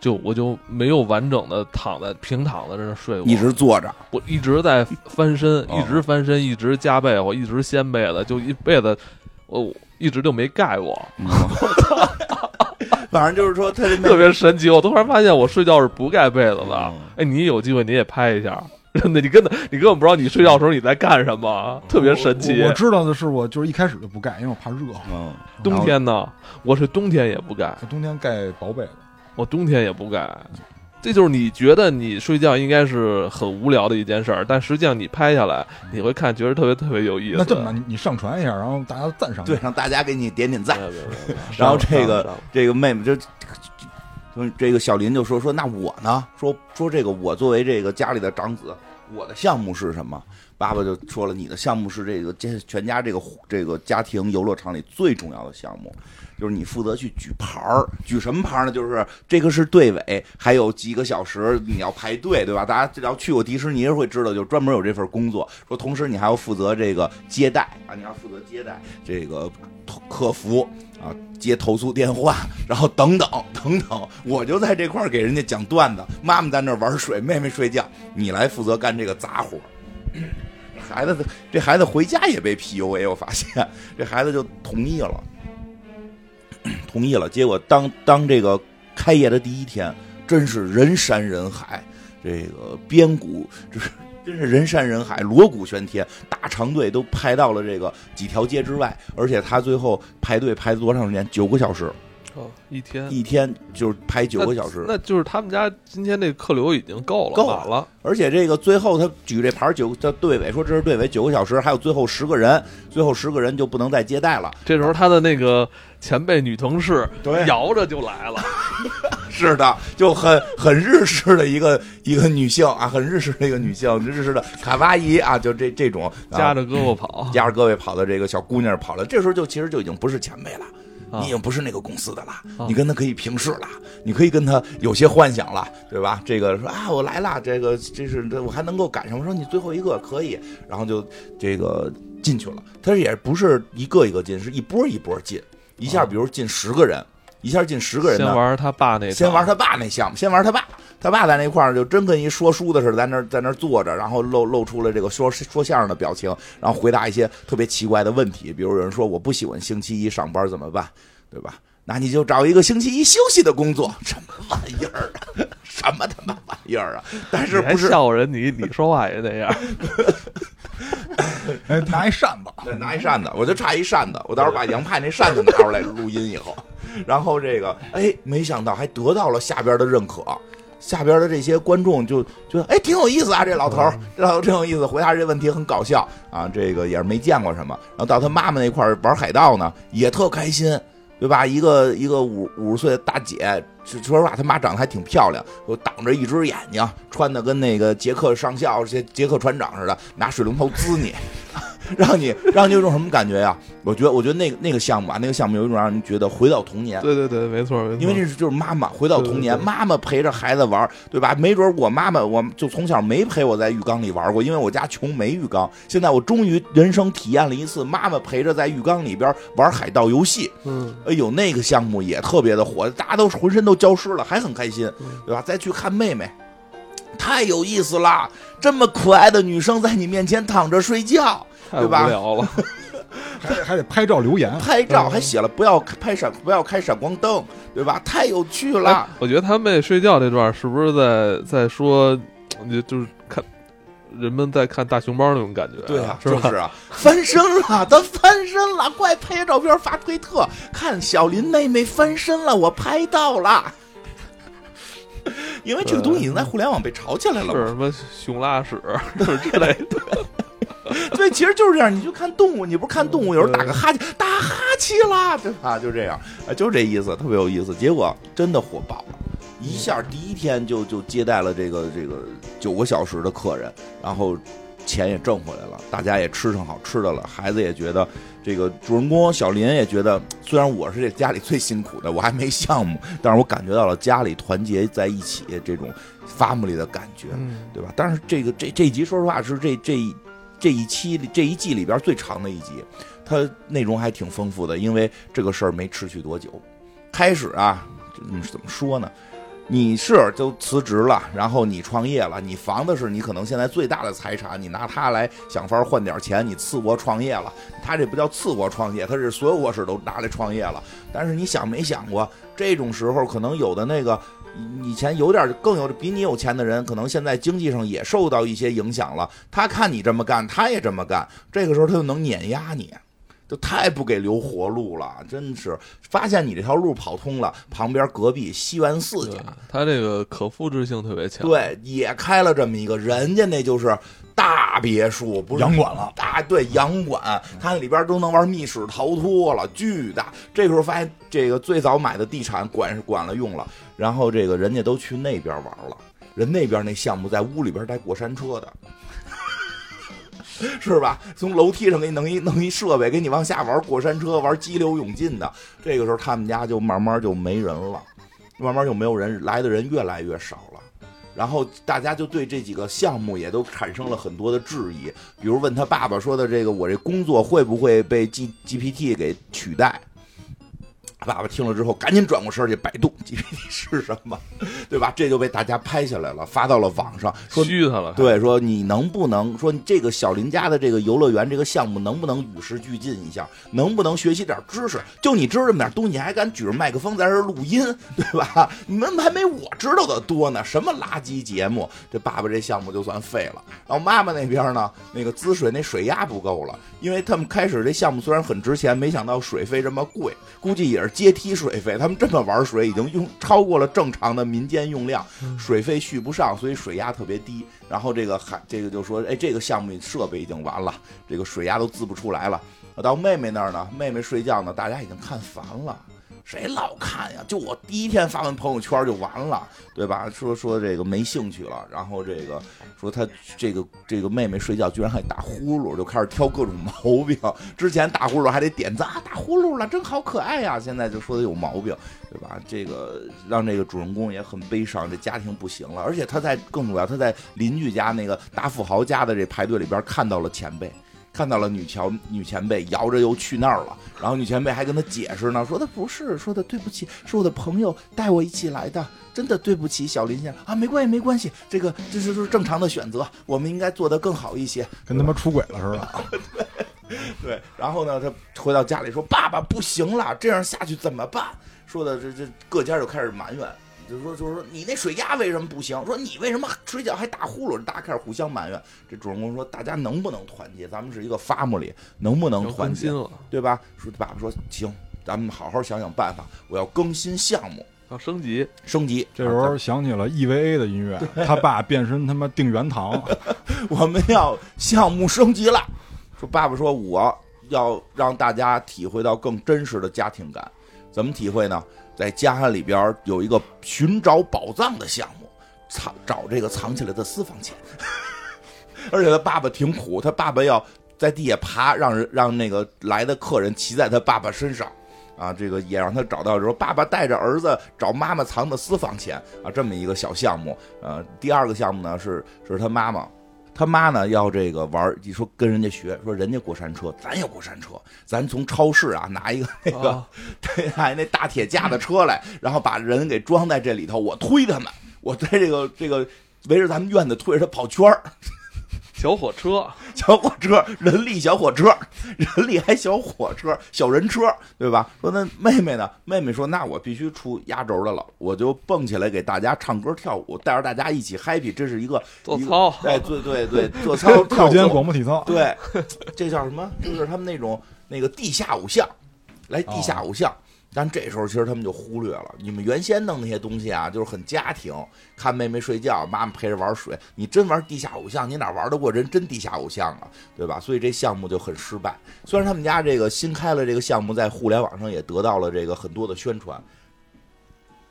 就我就没有完整的躺在平躺在这儿睡过，一直坐着，我一直在翻身，哦。一直翻身，一直加被我一直掀被子，就一辈子。我一直就没盖过，嗯 反正就是说他这特别神奇。我突然发现我睡觉是不盖被子的嗯。哎，你有机会你也拍一下。真的，你根本你根本不知道你睡觉的时候你在干什么，特别神奇我。我知道的是，我就是一开始就不盖，因为我怕热。嗯，冬天呢，我是冬天也不盖，冬天盖薄被子，我冬天也不盖。这就是你觉得你睡觉应该是很无聊的一件事儿，但实际上你拍下来，你会看，觉得特别特别有意思。那这么办？你你上传一下，然后大家赞赏对，让大家给你点点赞然后这个这个妹妹就就就这个小林就说说那我呢？说说这个我作为这个家里的长子，我的项目是什么？爸爸就说了，你的项目是这个这全家这个这个家庭游乐场里最重要的项目，就是你负责去举牌儿，举什么牌儿呢？就是这个是队尾，还有几个小时你要排队，对吧？大家只要去过迪士尼会知道，就专门有这份工作。说同时你还要负责这个接待啊，你要负责接待这个客服啊，接投诉电话，然后等等等等，我就在这块儿给人家讲段子，妈妈在那玩水，妹妹睡觉，你来负责干这个杂活。孩子，这孩子回家也被 PUA，我发现这孩子就同意了，同意了。结果当当这个开业的第一天，真是人山人海，这个边鼓就是真是人山人海，锣鼓喧天，大长队都排到了这个几条街之外，而且他最后排队排多长时间？九个小时，哦，一天一天就是排九个小时。那就是他们家今天这客流已经够了，够了满了。而且这个最后他举这牌九，他队尾说这是队尾九个小时，还有最后十个人，最后十个人就不能再接待了。这时候他的那个前辈女同事对摇着就来了，式的，就很很日式的一个一个女性啊，很日式的一个女性，日式的卡哇伊啊，就这这种啊夹着胳膊跑，夹着胳膊跑的这个小姑娘跑了，这时候就其实就已经不是前辈了。啊你已经不是那个公司的了，啊你跟他可以平视了，你可以跟他有些幻想了，对吧？这个说啊，我来了，这个这是我还能够赶上。我说你最后一个可以，然后就这个进去了。他也不是一个一个进，是一波一波进，一下啊比如进十个人，一下进十个人呢，先玩他爸那，先玩他爸那项目，先玩他爸，他爸在那块儿就真跟一说书的似的，在那在那坐着，然后露露出了这个说说相声的表情，然后回答一些特别奇怪的问题，比如有人说我不喜欢星期一上班怎么办，对吧？那你就找一个星期一休息的工作，什么玩意儿啊？什么他妈玩意儿啊？但是不是笑话人，你你说话也那样，哎，拿一扇子，对，拿一扇子，我就差一扇子，我到时候把杨派那扇子拿出来录音以后，然后这个，哎，没想到还得到了下边的认可，下边的这些观众就觉得，哎，挺有意思啊，这老头儿，这老头儿挺有意思，回答这问题很搞笑啊，这个也是没见过什么。然后到他妈妈那块儿玩海盗呢，也特开心，对吧？一个一个五五十岁的大姐，说实话，他妈长得还挺漂亮，我挡着一只眼睛，穿的跟那个杰克上校、杰杰克船长似的，拿水龙头滋你。让你让你有种什么感觉呀？我觉得，我觉得那个那个项目啊，那个项目有一种让人觉得回到童年，对对对，没错没错，因为这是就是妈妈回到童年，对对对妈妈陪着孩子玩，对吧？没准我妈妈我就从小没陪我在浴缸里玩过，因为我家穷没浴缸。现在我终于人生体验了一次妈妈陪着在浴缸里边玩海盗游戏。嗯，哎呦，那个项目也特别的火，大家都浑身都浇湿了，还很开心，对吧？再去看妹妹，太有意思了，这么可爱的女生在你面前躺着睡觉。太无对吧聊了，还得还得拍照留言，拍照嗯还写了不要拍闪不要开闪光灯，对吧？太有趣了哎。我觉得他妹睡觉这段是不是在在说，就就是看人们在看大熊猫那种感觉、对啊，是吧？就是啊，翻身了，他翻身了，快拍照片发推特，看小林妹妹翻身了，我拍到了。因为这个东西已经在互联网被炒起来了嘛，是什么熊拉屎就是之类的，对，其实就是这样。你就看动物，你不是看动物，有时候打个哈欠，打哈欠啦，对吧？就这样，啊，就这意思，特别有意思。结果真的火爆了，一下第一天就就接待了这个这个九个小时的客人，然后钱也挣回来了，大家也吃上好吃的了，孩子也觉得这个主人公小林也觉得，虽然我是这家里最辛苦的，我还没项目，但是我感觉到了家里团结在一起这种 family 的感觉。嗯，对吧？但是这个这这一集，说实话是这这这一期这一季里边最长的一集，它内容还挺丰富的，因为这个事儿没持续多久。开始啊，嗯，怎么说呢？你是就辞职了，然后你创业了，你房子是你可能现在最大的财产，你拿它来想法换点钱，你次国创业了。他这不叫次国创业，他是所有卧室都拿来创业了。但是你想没想过，这种时候可能有的那个以前有点更有比你有钱的人，可能现在经济上也受到一些影响了。他看你这么干，他也这么干，这个时候他就能碾压你，就太不给留活路了，真是。发现你这条路跑通了，旁边隔壁西园寺对家，他这个可复制性特别强，对，也开了这么一个，人家那就是大别墅，不是洋馆了。大对洋馆，它里边都能玩密室逃脱了，巨大。这时候发现，这个最早买的地产管是管了用了，然后这个人家都去那边玩了，人那边那项目在屋里边带过山车的。是吧？从楼梯上给你弄一弄一设备，给你往下玩过山车，玩激流勇进的。这个时候他们家就慢慢就没人了，慢慢就没有人来的人越来越少了。然后大家就对这几个项目也都产生了很多的质疑，比如问他爸爸说的这个我这工作会不会被 G GPT 给取代？爸爸听了之后，赶紧转过身去百度 GPT 是什么，对吧？这就被大家拍下来了，发到了网上，说虚他了，对，说你能不能说这个小林家的这个游乐园这个项目能不能与时俱进一下？能不能学习点知识？就你知道这么点东西，你还敢举着麦克风在这录音，对吧？你们还没我知道的多呢。什么垃圾节目？这爸爸这项目就算废了。然后妈妈那边呢，那个滋水那水压不够了，因为他们开始这项目虽然很值钱，没想到水费这么贵，估计也是阶梯水费。他们这么玩水，已经用超过了正常的民间用量，水费续不上，所以水压特别低。然后这个还这个就说，哎，这个项目设备已经完了，这个水压都滋不出来了。到妹妹那儿呢，妹妹睡觉呢，大家已经看烦了，谁老看呀？就我第一天发完朋友圈就完了，对吧？说说这个没兴趣了，然后这个说他这个这个妹妹睡觉居然还打呼噜，就开始挑各种毛病。之前打呼噜还得点赞啊，打呼噜了真好可爱呀，现在就说他有毛病，对吧？这个让这个主人公也很悲伤，这家庭不行了，而且他在更主要，他在邻居家那个大富豪家的这排队里边看到了前辈。看到了女乔女前辈摇着又去那儿了，然后女前辈还跟他解释呢，说的不是，说的对不起，是我的朋友带我一起来的，真的对不起，小林先生啊，没关系没关系，这个这是是正常的选择，我们应该做得更好一些，跟他妈出轨了似的。对，然后呢，他回到家里说，爸爸不行了，这样下去怎么办？说的这这各家就开始埋怨。就说，就是说，你那水压为什么不行？说你为什么睡觉还打呼噜？大家开始互相埋怨。这主人公说：“大家能不能团结？咱们是一个 family，能不能团结？对吧？”说爸爸说：“行，咱们好好想想办法。我要更新项目，要升级，升级。”这时候想起了 EVA 的音乐，他爸变身他妈定元堂。我们要项目升级了。说爸爸说：“我要让大家体会到更真实的家庭感。怎么体会呢？”在家里边有一个寻找宝藏的项目，藏找这个藏起来的私房钱，而且他爸爸挺苦，他爸爸要在地下爬，让人让那个来的客人骑在他爸爸身上，啊，这个也让他找到说爸爸带着儿子找妈妈藏的私房钱啊，这么一个小项目。呃，第二个项目呢是是他妈妈。他妈呢要这个玩，你说跟人家学，说人家过山车，咱也过山车，咱从超市啊拿一个那个，对，拿那大铁架的车来，然后把人给装在这里头，我推他们，我在这个这个围着咱们院子推着他跑圈儿。小火车，小火车，人力小火车，人力还小火车，小人车，对吧？说那妹妹呢？妹妹说：“那我必须出压轴的了，我就蹦起来给大家唱歌跳舞，带着大家一起 happy。这是一个做操，哎，对对对，做操，课间广播体操，对，这叫什么？就是他们那种那个地下偶像，来地下偶像。”但这时候其实他们就忽略了，你们原先弄那些东西啊，就是很家庭，看妹妹睡觉，妈妈陪着玩水。你真玩地下偶像，你哪玩得过人真地下偶像啊？对吧？所以这项目就很失败。虽然他们家这个新开了这个项目，在互联网上也得到了这个很多的宣传。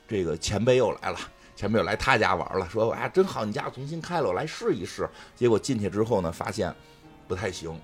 这个前辈又来了，前辈又来他家玩了，说哎真好，你家重新开了，我来试一试。结果进去之后呢，发现不太行。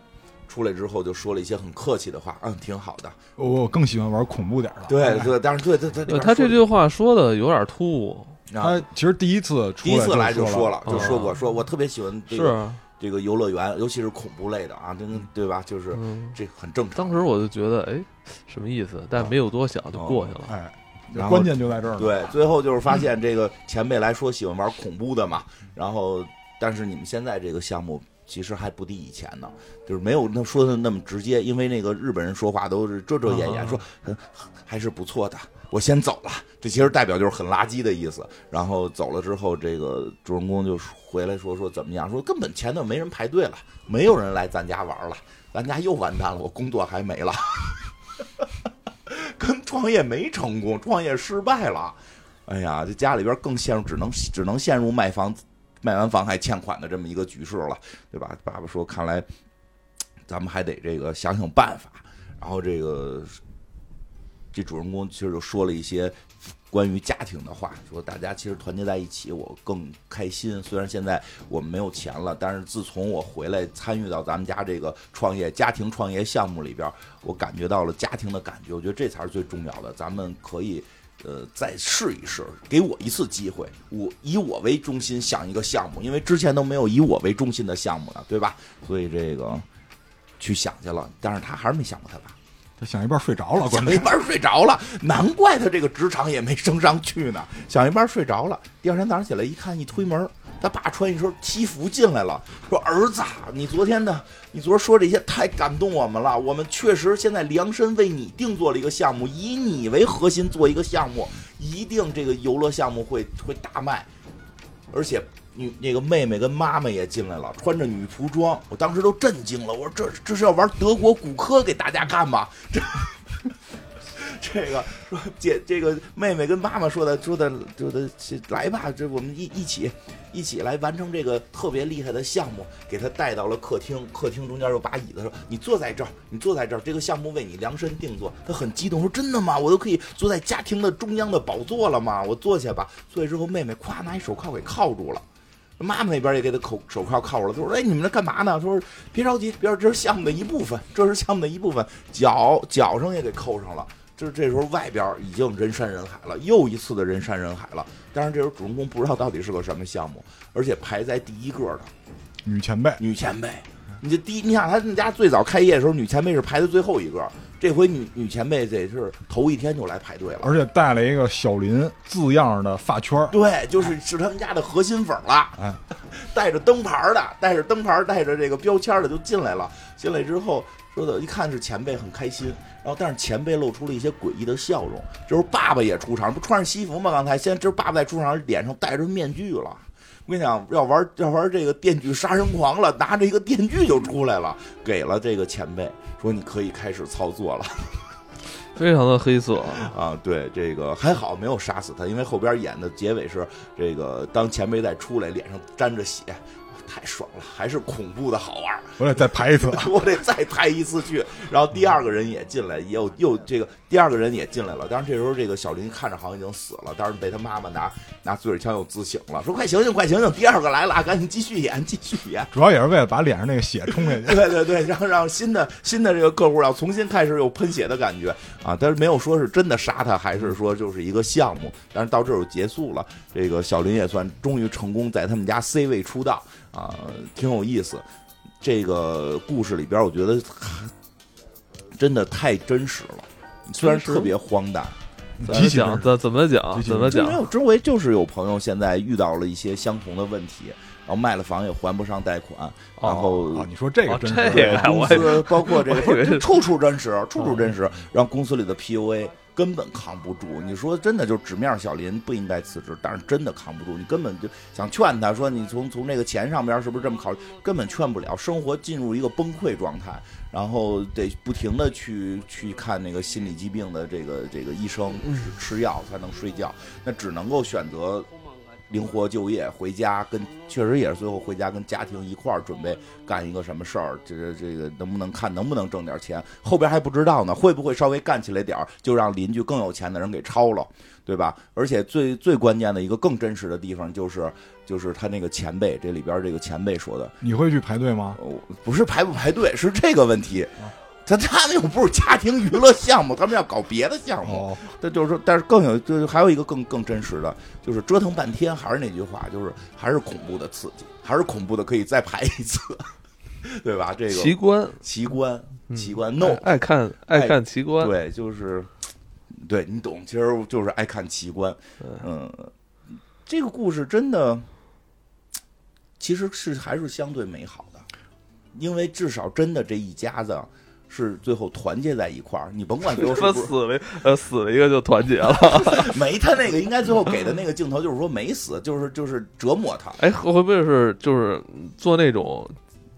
出来之后就说了一些很客气的话，嗯，挺好的。我更喜欢玩恐怖点的。对对，但是对对对，他这句话说的有点突兀。他其实第一次第一次来就说了，就说过，说我特别喜欢这个是这个游乐园，尤其是恐怖类的啊，对对吧？就是这很正常。当时我就觉得，哎，什么意思？但没有多想就过去了。哎，关键就在这儿。对，最后就是发现这个前辈来说喜欢玩恐怖的嘛，然后但是你们现在这个项目。其实还不敌以前呢，就是没有他说的那么直接，因为那个日本人说话都是遮遮掩掩，说还是不错的。我先走了，这其实代表就是很垃圾的意思。然后走了之后，这个主人公就回来说说怎么样？说根本前头没人排队了，没有人来咱家玩了，咱家又完蛋了，我工作还没了，跟创业没成功，创业失败了。哎呀，这家里边更陷入只能只能陷入卖房子。卖完房还欠款的这么一个局势了，对吧？爸爸说：“看来咱们还得这个想想办法。”然后这个这主人公其实就说了一些关于家庭的话，说大家其实团结在一起，我更开心。虽然现在我们没有钱了，但是自从我回来参与到咱们家这个创业家庭创业项目里边，我感觉到了家庭的感觉。我觉得这才是最重要的。咱们可以。呃，再试一试，给我一次机会，我以我为中心想一个项目，因为之前都没有以我为中心的项目呢，对吧？所以这个去想去了，但是他还是没想过他爸，他想一半睡着了，想一半睡着了，难怪他这个职场也没升上去呢，想一半睡着了，第二天早上起来一看，一推门。他爸穿一身西服进来了，说：“儿子，你昨天的，你昨儿说这些太感动我们了。我们确实现在量身为你定做了一个项目，以你为核心做一个项目，一定这个游乐项目会会大卖。而且，女那个妹妹跟妈妈也进来了，穿着女仆装，我当时都震惊了。我说：这这是要玩德国骨科给大家看吗？这 这个说姐，这个妹妹跟妈妈说的说的说的，来吧，这我们一一起一起来完成这个特别厉害的项目，给他带到了客厅，客厅中间有把椅子，说你坐在这儿，你坐在这儿，这个项目为你量身定做。他很激动，说真的吗？我都可以坐在家庭的中央的宝座了吗？我坐下吧。坐下之后，妹妹咵拿一手铐给铐住了。妈妈那边也给他口手铐铐住了，他说：“哎，你们这干嘛呢？”说：“别着急，别着急，这是项目的一部分，这是项目的一部分。脚脚上也给扣上了。就是这时候外边已经人山人海了，又一次的人山人海了。但是这时候主人公不知道到底是个什么项目，而且排在第一个的女前辈，女前辈。你这第一，你想他们家最早开业的时候，女前辈是排在最后一个。这回女女前辈得是头一天就来排队了，而且带了一个小林字样的发圈对，就是是他们家的核心粉了。哎，带着灯牌的，带着灯牌，带着这个标签的就进来了。进来之后说的，一看是前辈，很开心。然后，但是前辈露出了一些诡异的笑容。就是爸爸也出场，不穿上西服吗？刚才，现在这爸爸在出场，脸上戴着面具了。我跟你讲，要玩要玩这个电锯杀人狂了，拿着一个电锯就出来了，给了这个前辈，说你可以开始操作了，非常的黑色啊。对，这个还好没有杀死他，因为后边演的结尾是这个当前辈再出来，脸上沾着血。太爽了，还是恐怖的好玩。我得再拍一次，我得再拍一次去。然后第二个人也进来，又又这个第二个人也进来了。但是这时候这个小林看着好像已经死了，但是被他妈妈拿拿自水枪又自醒了，说快醒醒，快醒醒，第二个来了，赶紧继续演，继续演。主要也是为了把脸上那个血冲下去。对对对，然后让新的新的这个客户要重新开始有喷血的感觉啊！但是没有说是真的杀他，还是说就是一个项目。但是到这儿就结束了。这个小林也算终于成功在他们家 C 位出道。啊，挺有意思。这个故事里边，我觉得真的太真实了，虽然特别荒诞。怎么讲？怎怎么讲？怎么讲？因为我周围就是有朋友现在遇到了一些相同的问题，然后卖了房也还不上贷款，然后你说这个真实，公司包括这个处处真实，处处真实，让公司里的 PUA。根本扛不住，你说真的，就是纸面小林不应该辞职，但是真的扛不住，你根本就想劝他说，你从从这个钱上边是不是这么考虑，根本劝不了，生活进入一个崩溃状态，然后得不停的去去看那个心理疾病的这个这个医生吃药才能睡觉，那只能够选择。灵活就业，回家跟确实也是最后回家跟家庭一块儿准备干一个什么事儿，这这个能不能看能不能挣点钱，后边还不知道呢，会不会稍微干起来点儿就让邻居更有钱的人给抄了，对吧？而且最最关键的一个更真实的地方就是就是他那个前辈这里边这个前辈说的，你会去排队吗？不是排不排队，是这个问题。他他们又不是家庭娱乐项目，他们要搞别的项目。这就是说，但是更有，就是还有一个更更真实的，就是折腾半天，还是那句话，就是还是恐怖的刺激，还是恐怖的，可以再排一次，对吧？这个奇观，奇观，奇观，no，爱看爱看奇观，对，就是对你懂，其实就是爱看奇观。嗯，这个故事真的其实是还是相对美好的，因为至少真的这一家子。是最后团结在一块儿，你甭管 最后说死了，呃，死了一个就团结了。没他那个应该最后给的那个镜头就是说没死，就是就是折磨他。哎，会不会是就是做那种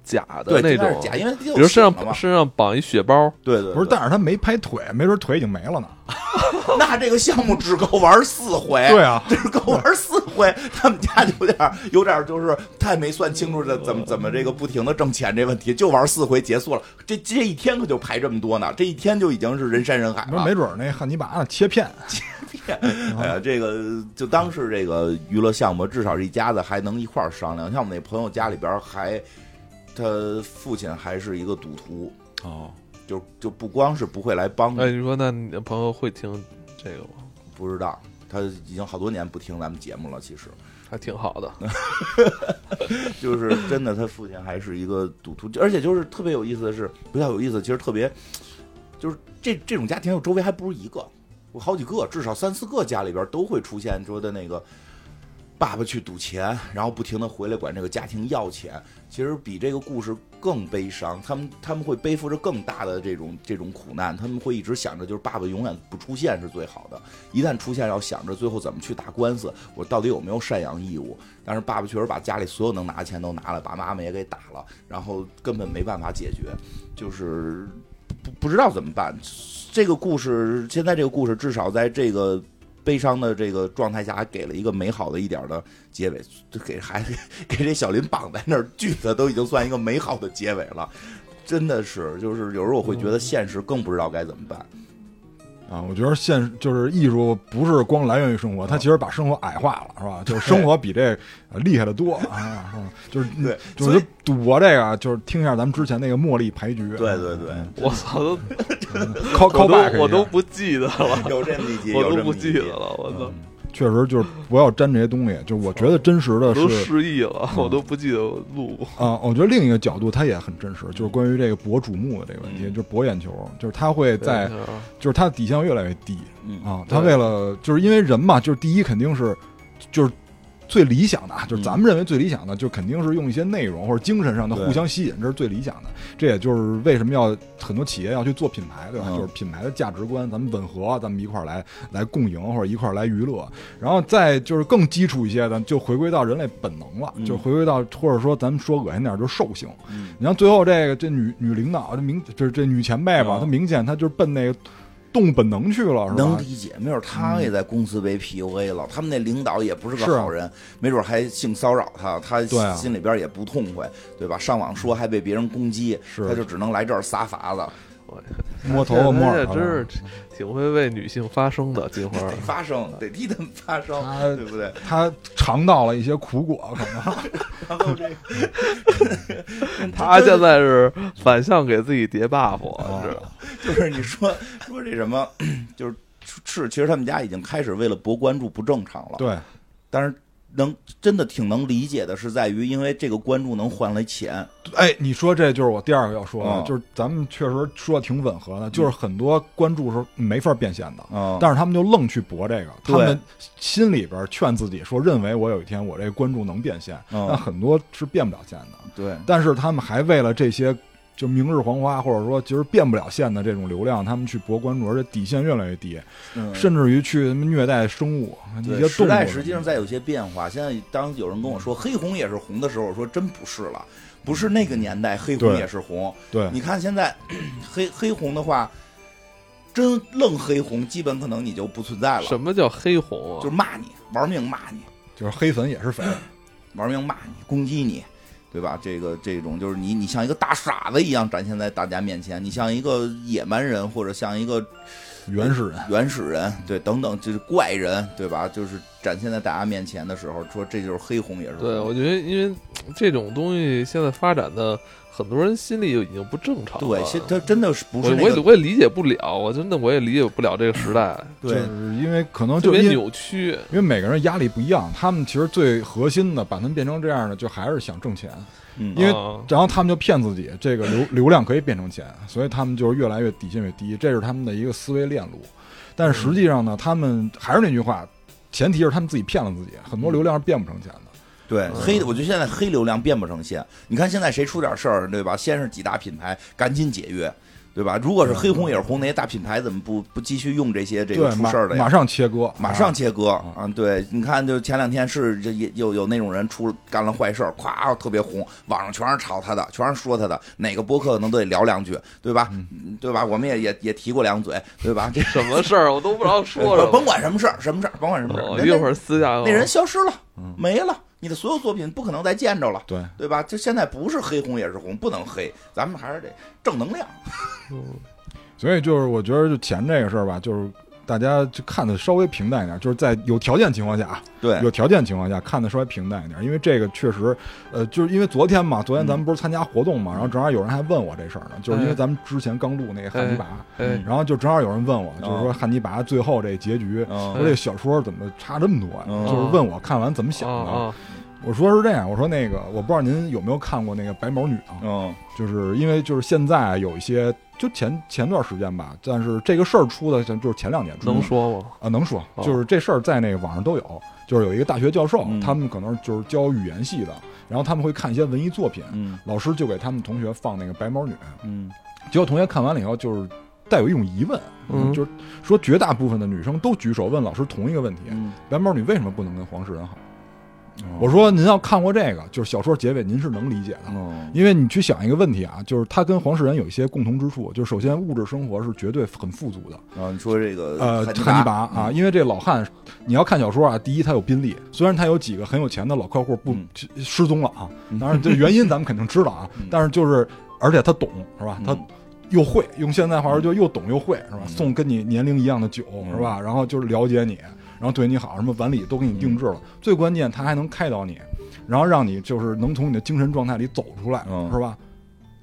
假的那种假？因为比如身上身上绑一血包，对对，不是，但是他没拍腿，没准腿已经没了呢。那这个项目只够玩四回，对啊，只够玩四回。他们家有点有点就是太没算清楚这怎么怎么这个不停的挣钱这问题，就玩四回结束了。这这一天可就排这么多呢，这一天就已经是人山人海了。没准那汉尼拔呢切片切片，哎呀，这个就当是这个娱乐项目，至少这一家子还能一块商量。像我们那朋友家里边还，他父亲还是一个赌徒哦。就就不光是不会来帮，哎，你说那你的朋友会听这个吗？不知道，他已经好多年不听咱们节目了，其实还挺好的。就是真的，他父亲还是一个赌徒，而且就是特别有意思的是，比较有意思，其实特别就是这这种家庭，我周围还不是一个，我好几个，至少三四个家里边都会出现说的那个。爸爸去赌钱，然后不停的回来管这个家庭要钱，其实比这个故事更悲伤。他们他们会背负着更大的这种这种苦难，他们会一直想着就是爸爸永远不出现是最好的。一旦出现，要想着最后怎么去打官司，我到底有没有赡养义务？但是爸爸确实把家里所有能拿的钱都拿了，把妈妈也给打了，然后根本没办法解决，就是不不知道怎么办。这个故事现在这个故事至少在这个悲伤的这个状态下，还给了一个美好的一点的结尾，就给还给这小林绑在那儿锯的，都已经算一个美好的结尾了。真的是，就是有时候我会觉得现实更不知道该怎么办。啊，我觉得现就是艺术不是光来源于生活，它其实把生活矮化了，是吧？就是生活比这呃厉害的多啊，就是对就是赌博这个，就是听一下咱们之前那个茉莉牌局，对对对，我操，都靠我靠 back 都我都不记得了，有这么一集，我都不记得了，我操，确实就是不要沾这些东西。就是我觉得真实的我都是失忆了，我都不记得我录过。啊，我觉得另一个角度它也很真实，就是关于这个博瞩目的这个问题，嗯就是博眼球，就是他会在就是他的底线越来越低嗯啊，他为了就是因为人嘛，就是第一肯定是就是。最理想的啊，就是咱们认为最理想的，就肯定是用一些内容或者精神上的互相吸引，这是最理想的。这也就是为什么要很多企业要去做品牌，对吧？嗯就是品牌的价值观，咱们吻合，咱们一块儿来来共赢或者一块儿来娱乐。然后再就是更基础一些的，就回归到人类本能了，嗯就回归到或者说咱们说恶心点儿，就是兽性。嗯你像最后这个这女女领导，这明就是这女前辈吧，嗯她明显她就是奔那个动本能去了，是吧？能理解，没准他也在公司被 PUA 了，他们那领导也不是个好人，没准还性骚扰他，他心里边也不痛快，对吧？上网说还被别人攻击，是他就只能来这儿撒法子，摸头发摸耳朵真是挺会为女性发声的，金花。发声，得替他们发声，对不对？他尝到了一些苦果，可能 然后这个，他现在是反向给自己叠 buff，哦是 就是你说说这什么，就是是，其实他们家已经开始为了博关注不正常了，对但是能真的挺能理解的，是在于因为这个关注能换来钱，哎，你说这就是我第二个要说的，嗯就是咱们确实说的挺吻合的，就是很多关注是没法变现的。嗯，但是他们就愣去博这个，他们心里边劝自己说，认为我有一天我这关注能变现，嗯但很多是变不了现的。对，但是他们还为了这些就明日黄花，或者说其实变不了现的这种流量，他们去博关注，而且底线越来越低，嗯甚至于去他妈虐待生物一些对，时代。实际上在有些变化。现在当有人跟我说黑红也是红的时候，我说真不是了，不是那个年代黑红也是红。对你看现在黑黑红的话，真愣黑红，基本可能你就不存在了，什么叫黑红啊？就是骂你，玩命骂你，就是黑粉也是粉，玩命骂你，攻击你。对吧？这个这种就是你，你像一个大傻子一样展现在大家面前，你像一个野蛮人，或者像一个原始人。原始人，对，等等，就是怪人，对吧？就是展现在大家面前的时候，说这就是黑红也是。对，我觉得因为这种东西现在发展的，很多人心里就已经不正常了。对，现他真的是不是我也是那个我也理解不了，我真的我也理解不了这个时代，对就是因为可能特别就因为扭曲。因为每个人压力不一样，他们其实最核心的把他们变成这样的，就还是想挣钱，嗯因为啊然后他们就骗自己，这个流 流量可以变成钱，所以他们就是越来越底线越低，这是他们的一个思维链路。但是实际上呢，他们还是那句话，前提是他们自己骗了自己，很多流量是变不成钱的。对黑的，我觉得现在黑流量变不成线。你看现在谁出点事儿，对吧？先是几大品牌赶紧解约，对吧？如果是黑红也是红，那些大品牌怎么不不继续用这些这个出事儿的呀？马上切割，马上啊切割啊！对，你看，就前两天是这也有有那种人出干了坏事儿，咵特别红，网上全是炒他的，全是说他的，哪个博客可能都得聊两句，对吧？嗯对吧？我们也也也提过两嘴，对吧？这什么事儿我都不知道说了。甭管什么事儿，什么事儿，甭管什么事儿，哦，一会儿私下那人消失了，没了，你的所有作品不可能再见着了。对，对吧？就现在不是黑红也是红，不能黑，咱们还是得正能量。所以就是我觉得就钱这个事儿吧，就是大家就看的稍微平淡一点，就是在有条件情况下啊，对。有条件情况下看的稍微平淡一点，因为这个确实，呃，就是因为昨天嘛，昨天咱们不是参加活动嘛，然后正好有人还问我这事儿呢，就是因为咱们之前刚录那个汉尼拔，哎，然后就正好有人问我，就是说汉尼拔最后这结局，嗯说这小说怎么差这么多呀？嗯就是问我看完怎么想的。我说是这样，我说那个我不知道您有没有看过那个《白毛女》啊？嗯就是因为就是现在有一些，就前前段时间吧，但是这个事儿出的就是前两年出的。能说吗？啊，能说，哦。就是这事儿在那个网上都有，就是有一个大学教授，嗯。他们可能就是教语言系的，然后他们会看一些文艺作品，嗯。老师就给他们同学放那个《白毛女》，嗯。结果同学看完了以后，就是带有一种疑问，嗯。就是说绝大部分的女生都举手问老师同一个问题：嗯。白毛女为什么不能跟黄世仁好？我说您要看过这个，就是小说结尾，您是能理解的。嗯因为你去想一个问题啊，就是他跟黄世仁有一些共同之处，就是首先物质生活是绝对很富足的。啊你说这个呃，汉汉尼拔啊，嗯。因为这老汉，你要看小说啊，第一他有宾利，虽然他有几个很有钱的老客户不嗯。失踪了啊，当然这原因咱们肯定知道啊 嗯，但是就是而且他懂是吧？他嗯又会用现在话说就又懂又会是吧？嗯。送跟你年龄一样的酒嗯。是吧？然后就是了解你，然后对你好，什么晚礼都给你定制了。最关键他还能开导你，然后让你就是能从你的精神状态里走出来嗯是吧？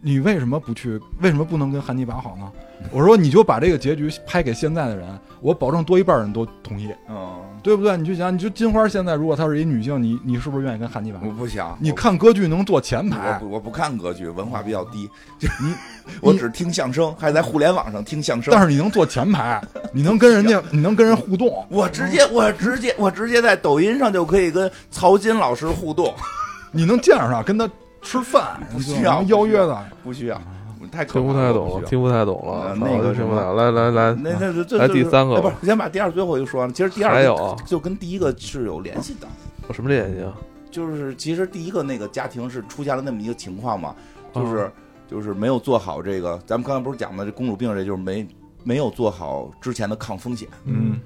你为什么不去？为什么不能跟汉尼拔好呢？我说你就把这个结局拍给现在的人，我保证多一半人都同意，嗯，对不对？你就想，你就金花现在如果她是一女性，你你是不是愿意跟汉尼拔？我不想，你看歌剧能坐前我排，不我不看歌剧，文化比较低，就你 我只听相声，还在互联网上听相声。但是你能坐前排，你能跟人家，你能跟人互动。我直接我直接我直接在抖音上就可以跟曹金老师互动，你能见着他，跟他吃饭，不需要邀约的。不需要，我太可听不太懂了，。听不太懂了那个什么听不太。来来来，那那这来这第三个不是，先把第二最后一个说完。其实第二个还有啊就跟第一个是有联系的，有什么联系啊？就是其实第一个那个家庭是出现了那么一个情况嘛，就是、嗯就是没有做好这个，咱们刚才不是讲的这公主病，这就是没没有做好之前的抗风险，嗯，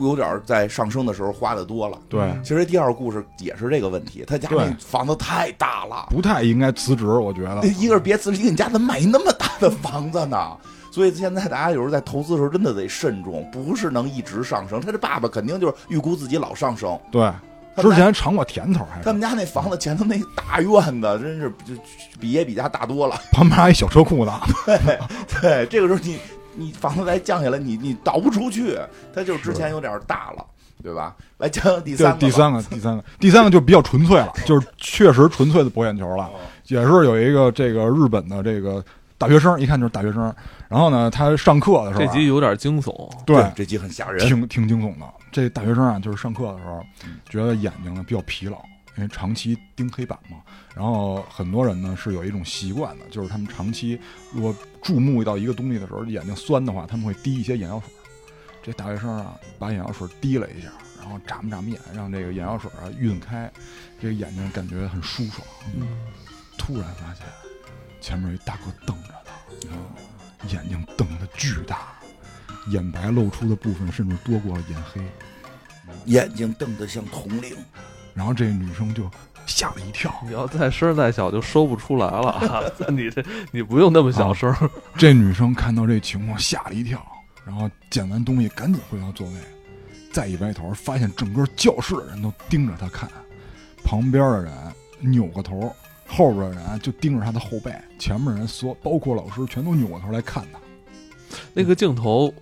有点儿在上升的时候花的多了。对，其实第二个故事也是这个问题，他家那房子太大了，不太应该辞职，我觉得。一个是别辞职，你家怎么买那么大的房子呢？所以现在大家有时候在投资的时候真的得慎重，不是能一直上升。他这爸爸肯定就是预估自己老上升，对，他之前尝过甜头，还是他们家那房子前头那大院子，真是就比也比家大多了。旁边还一小车库呢。对对，这个时候你你房子再降下来，你你倒不出去，它就是之前有点大了，对吧？来讲讲第三，个，第三个，第三个，第三个就比较纯粹了，就是确实纯粹的博眼球了。也是有一个这个日本的这个大学生，一看就是大学生。然后呢，他上课的时候啊、这集有点惊悚，对这集很吓人。挺挺惊悚的。这大学生啊，就是上课的时候嗯，觉得眼睛呢比较疲劳，因为长期盯黑板嘛。然后很多人呢是有一种习惯的，就是他们长期如果注目到一个东西的时候，眼睛酸的话，他们会滴一些眼药水。这大学生啊，把眼药水滴了一下，然后眨巴眨巴眼，让这个眼药水啊晕开，这个眼睛感觉很舒爽。嗯突然发现前面有一大哥瞪着他，眼睛瞪得巨大，眼白露出的部分甚至多过了眼黑。眼睛瞪得像铜铃，然后这女生就吓了一跳，你要再声儿再小就说不出来了啊！你这你不用那么小声儿，这女生看到这情况吓了一跳，然后捡完东西赶紧回到座位，再一歪头发现整个教室的人都盯着她看，旁边的人扭过头，后边的人就盯着她的后背，前面人所包括老师全都扭过头来看她。那个镜头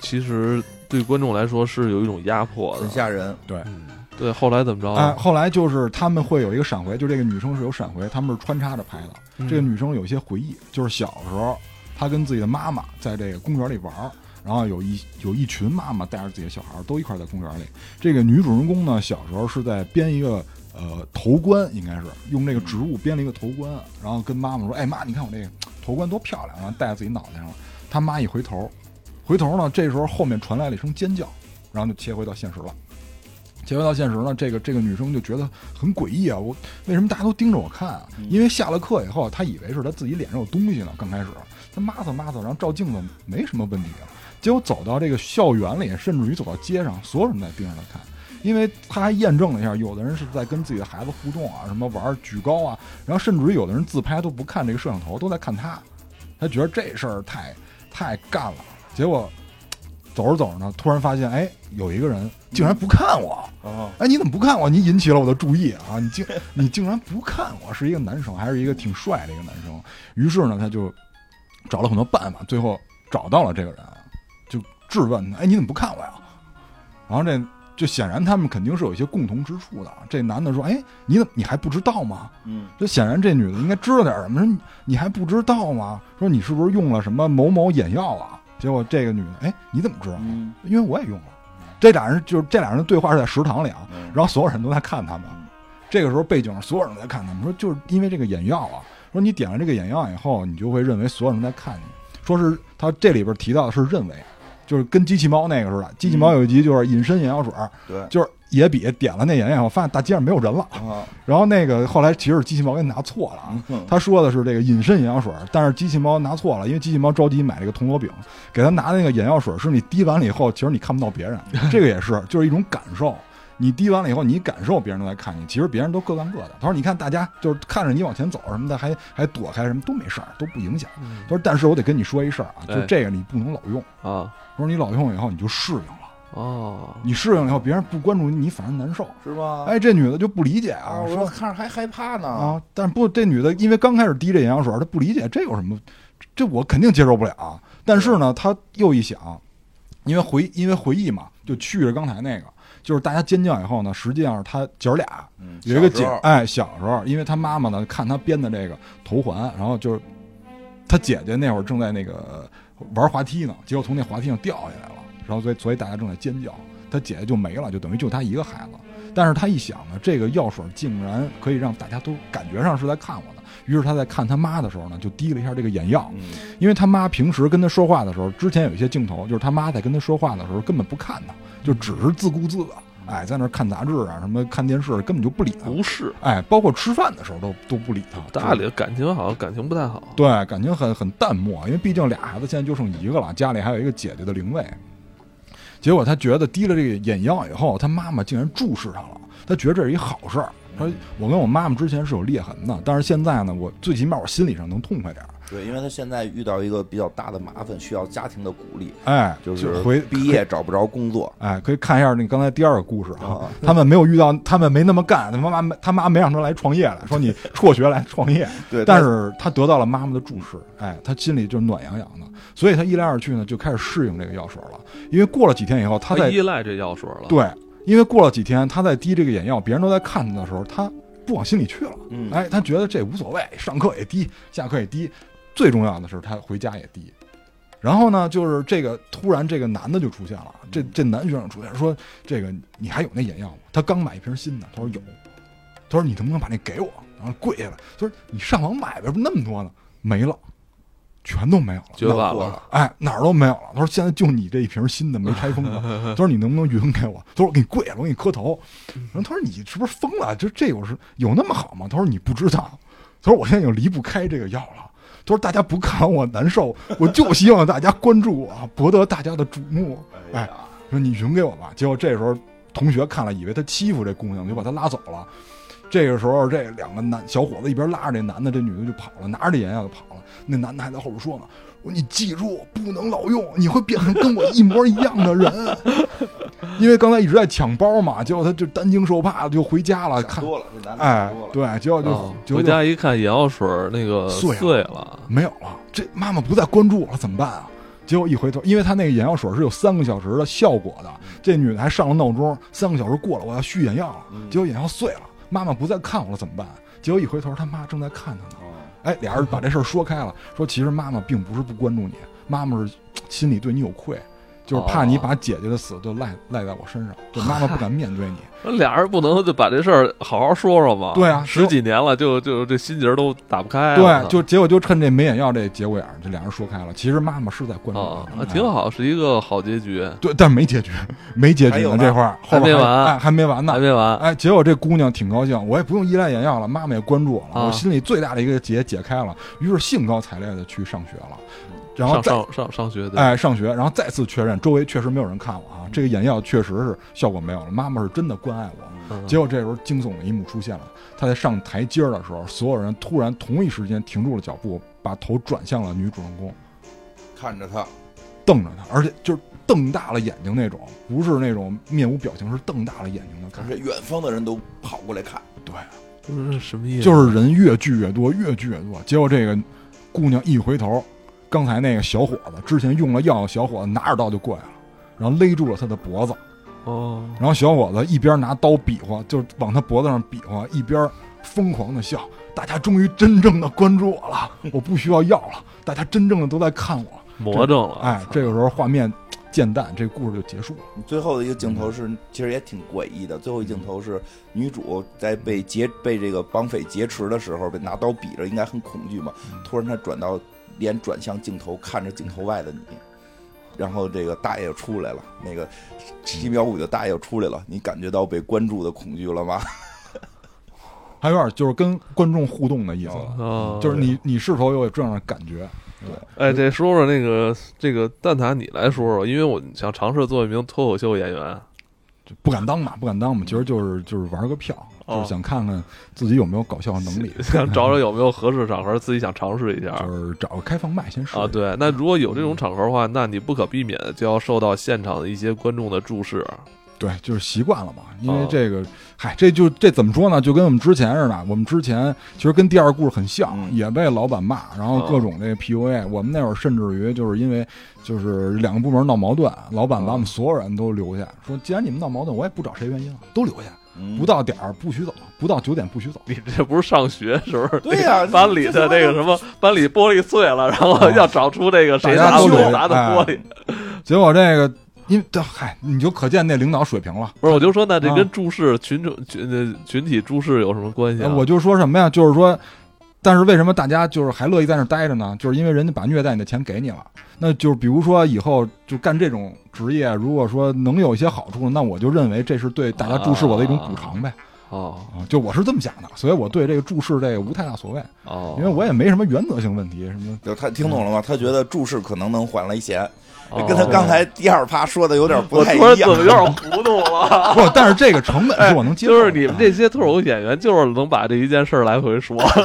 其实对观众来说是有一种压迫很。吓人。对，嗯，对，后来怎么着哎，啊？后来就是他们会有一个闪回，就这个女生是有闪回，他们是穿插着拍的。嗯这个女生有一些回忆，就是小时候她跟自己的妈妈在这个公园里玩儿，然后有一有一群妈妈带着自己的小孩都一块在公园里。这个女主人公呢，小时候是在编一个呃头冠，应该是用这个植物编了一个头冠，然后跟妈妈说：“哎妈，你看我这个头冠多漂亮！”然后戴在自己脑袋上了。他妈一回头，回头呢，这时候后面传来了一声尖叫，然后就切回到现实了。切回到现实呢，这个这个女生就觉得很诡异啊！我为什么大家都盯着我看啊？因为下了课以后，她以为是她自己脸上有东西呢。刚开始，她抹擦抹擦，然后照镜子没什么问题啊。结果走到这个校园里，甚至于走到街上，所有人都在盯着她看，因为她还验证了一下，有的人是在跟自己的孩子互动啊，什么玩举高啊，然后甚至于有的人自拍都不看这个摄像头，都在看她。她觉得这事儿太太干了。结果走着走着呢，突然发现，哎，有一个人竟然不看我。哦，哎，你怎么不看我？你引起了我的注意啊！你竟你竟然不看我，是一个男生，还是一个挺帅的一个男生。于是呢，他就找了很多办法，最后找到了这个人，就质问他：“哎，你怎么不看我呀？”然后这就显然他们肯定是有一些共同之处的。这男的说：“哎，你怎么你还不知道吗？”嗯，这显然这女的应该知道点什么。说你你还不知道吗？说你是不是用了什么某某眼药啊？结果这个女的，哎，你怎么知道？嗯因为我也用了。这俩人就是这俩人的对话是在食堂里啊，嗯然后所有人都在看他们嗯。这个时候背景上所有人都在看他们，说就是因为这个眼药啊，说你点了这个眼药以后，你就会认为所有人在看你。说是他这里边提到的是认为，就是跟机器猫那个似的。机器猫有一集就是隐身眼药水，对，就是野比点了那眼药，我发现大街上没有人了。啊，然后那个后来其实是机器猫给拿错了他说的是这个隐身眼药水，但是机器猫拿错了，因为机器猫着急买这个铜锣饼，给他拿那个眼药水，是你滴完了以后，其实你看不到别人，这个也是就是一种感受。你滴完了以后，你感受别人都在看你，其实别人都各干各的。他说：“你看大家就是看着你往前走什么的，还还躲开什么都没事儿，都不影响。”他说：“但是我得跟你说一事儿啊，就哎这个你不能老用。啊他说你老用以后你就适应了，哦，你适应了以后别人不关注你，你反而难受。是吧？哎，这女的就不理解啊，说看着还害怕呢。啊，但是不，这女的因为刚开始滴这眼药水，她不理解这有什么，这我肯定接受不了。但是呢，她又一想，因为回因为回忆嘛，就去着刚才那个，就是大家尖叫以后呢，实际上是她姐儿俩嗯有一个姐哎，小时候，因为她妈妈呢看她编的这个头环，然后就是她姐姐那会儿正在那个玩滑梯呢，结果从那滑梯上掉下来了，然后所以所以大家正在尖叫，他姐姐就没了，就等于就他一个孩子。但是他一想呢，这个药水竟然可以让大家都感觉上是在看我的，于是他在看他妈的时候呢，就滴了一下这个眼药，嗯，因为他妈平时跟他说话的时候，之前有一些镜头，就是他妈在跟他说话的时候根本不看他，就只是自顾自的，哎，在那看杂志啊，什么看电视，根本就不理他。不是哎，包括吃饭的时候都都不理他。大理感情好像感情不太好。对，感情很很淡漠，因为毕竟俩孩子现在就剩一个了，家里还有一个姐姐的灵位。结果他觉得滴了这个眼药以后，他妈妈竟然注视他了，他觉得这是一好事儿。他说：“我跟我妈妈之前是有裂痕的，但是现在呢，我最起码我心理上能痛快点儿。对，因为他现在遇到一个比较大的麻烦，需要家庭的鼓励，哎，就是回毕业找不着工作哎，可以看一下那刚才第二个故事啊啊，他们没有遇到，他们没那么干，他妈妈没他妈没让他来创业来，说你辍学来创业，对，但是他得到了妈妈的注视，哎，他心里就暖洋洋的，所以他一来二去呢就开始适应这个药水了，因为过了几天以后，他在依赖这药水了。对，因为过了几天他在滴这个眼药，别人都在看他的时候，他不往心里去了，嗯，哎，他觉得这无所谓，上课也滴，下课也滴，最重要的是他回家也滴。然后呢，就是这个突然这个男的就出现了，这这男学生出现说：“这个你还有那眼药吗？”他刚买一瓶新的，他说有。他说：“你能不能把那给我？”然后跪下了，他说：“你上网买呗，不那么多呢，没了，全都没有了。”绝版了。哎，哪儿都没有了。他说现在就你这一瓶新的没拆封的。他说你能不能匀给我？他说我给你跪了，我给你磕头。然后他说你是不是疯了？就这有是有那么好吗？他说你不知道。他说我现在已经离不开这个药了。他说大家不看我难受，我就希望大家关注我，博得大家的瞩目。哎，说你匀给我吧。结果这时候同学看了，以为他欺负这姑娘，就把他拉走了。这个时候，这两个男小伙子一边拉着这男的，这女的就跑了，拿着这眼药就跑了。那男的还在后边说呢：“说你记住，不能老用，你会变成跟我一模一样的人。”因为刚才一直在抢包嘛，结果他就担惊受怕的就回家了。看，想多了，这男的哎想多，了，对，结果就回家一看眼药水那个碎了碎了，没有了。这妈妈不再关注我了，怎么办啊？结果一回头，因为他那个眼药水是有三个小时的效果的，这女的还上了闹钟，三个小时过了，我要续眼药了。嗯结果眼药碎了，妈妈不再看我了，怎么办？结果一回头，他妈正在看他呢。哎，俩人把这事儿说开了，说其实妈妈并不是不关注你，妈妈是心里对你有愧，就是怕你把姐姐的死就赖赖在我身上，就妈妈不敢 面对你。那俩人不能就把这事儿好好说说吗？对啊十几年了，就就这心结都打不开。对，就结果就趁这没眼药这节骨眼儿，这俩人说开了。其实妈妈是在关注啊，你，那挺好，是一个好结局，对，但没结局，没结局呢。还有这块儿后边还没完哎，还没完呢还。没完。哎，结果这姑娘挺高兴，我也不用依赖眼药了，妈妈也关注我了，啊我心里最大的一个结解开了，于是兴高采烈的去上学了，然后再上上上上学的，哎上学，然后再次确认周围确实没有人看我啊，这个眼药确实是效果没有了，妈妈是真的关爱我。嗯结果这时候惊悚的一幕出现了，她在上台阶儿的时候，所有人突然同一时间停住了脚步，把头转向了女主人公，看着他，瞪着她，而且就是瞪大了眼睛那种，不是那种面无表情，是瞪大了眼睛的看而。且远方的人都跑过来看，对，这是什么意思？就是人越聚越多，越聚越多。结果这个姑娘一回头，刚才那个小伙子之前用了药的小伙子拿着刀就过来了，然后勒住了他的脖子。哦，然后小伙子一边拿刀比划，就是往他脖子上比划，一边疯狂的笑。大家终于真正的关注我了，我不需要药了，大家真正的都在看我。魔怔了。哎，这个时候画面渐淡，这故事就结束了。最后的一个镜头是，其实也挺诡异的。最后一镜头是女主在被劫被这个绑匪劫持的时候，被拿刀比着，应该很恐惧嘛。突然她转到脸转向镜头，看着镜头外的你，然后这个大爷又出来了，那个七秒五的大爷又出来了，你感觉到被关注的恐惧了吗？还有点就是跟观众互动的意思，啊，就是你你是否有这样的感觉？对哎，这说说那个这个蛋挞，你来说说，因为我想尝试做一名脱口秀演员。就不敢当嘛，不敢当嘛，其实就是就是玩个票，哦就是想看看自己有没有搞笑能力，想找找有没有合适场合，自己想尝试一下就是找个开放麦先试啊。，对，那如果有这种场合的话，那你不可避免的就要受到现场的一些观众的注视。对，就是习惯了嘛。因为哦这个，嗨，这就这怎么说呢？就跟我们之前似的，我们之前其实跟第二故事很像，嗯也被老板骂，然后各种这个 PUA。我们那会儿甚至于就是因为就是两个部门闹矛盾，老板把我们所有人都留下，说既然你们闹矛盾，我也不找谁原因了，都留下，嗯不到点儿不许走，不到九点不许走。你这不是上学时候？对呀 班里的那个什么，班里玻璃碎了，然后要找出这个谁拿大家都留的拿的玻璃。结果这个，因为这嗨，你就可见那领导水平了。不是，我就说那这啊跟注视群众群呃群体注视有什么关系啊？我就说什么呀？就是说，但是为什么大家就是还乐意在那儿待着呢？就是因为人家把虐待你的钱给你了。那就是比如说以后就干这种职业，如果说能有一些好处，那我就认为这是对大家注视我的一种补偿呗。哦啊，就我是这么想的，所以我对这个注视这个无太大所谓，哦，因为我也没什么原则性问题，什么就他听懂了吗？他觉得注视可能能换来钱，哦跟他刚才第二趴说的有点不我太一样怎。么有点糊涂了？不，但是这个成本是我能接受的。就是你们这些脱口秀演员，就是能把这一件事儿来回说。我还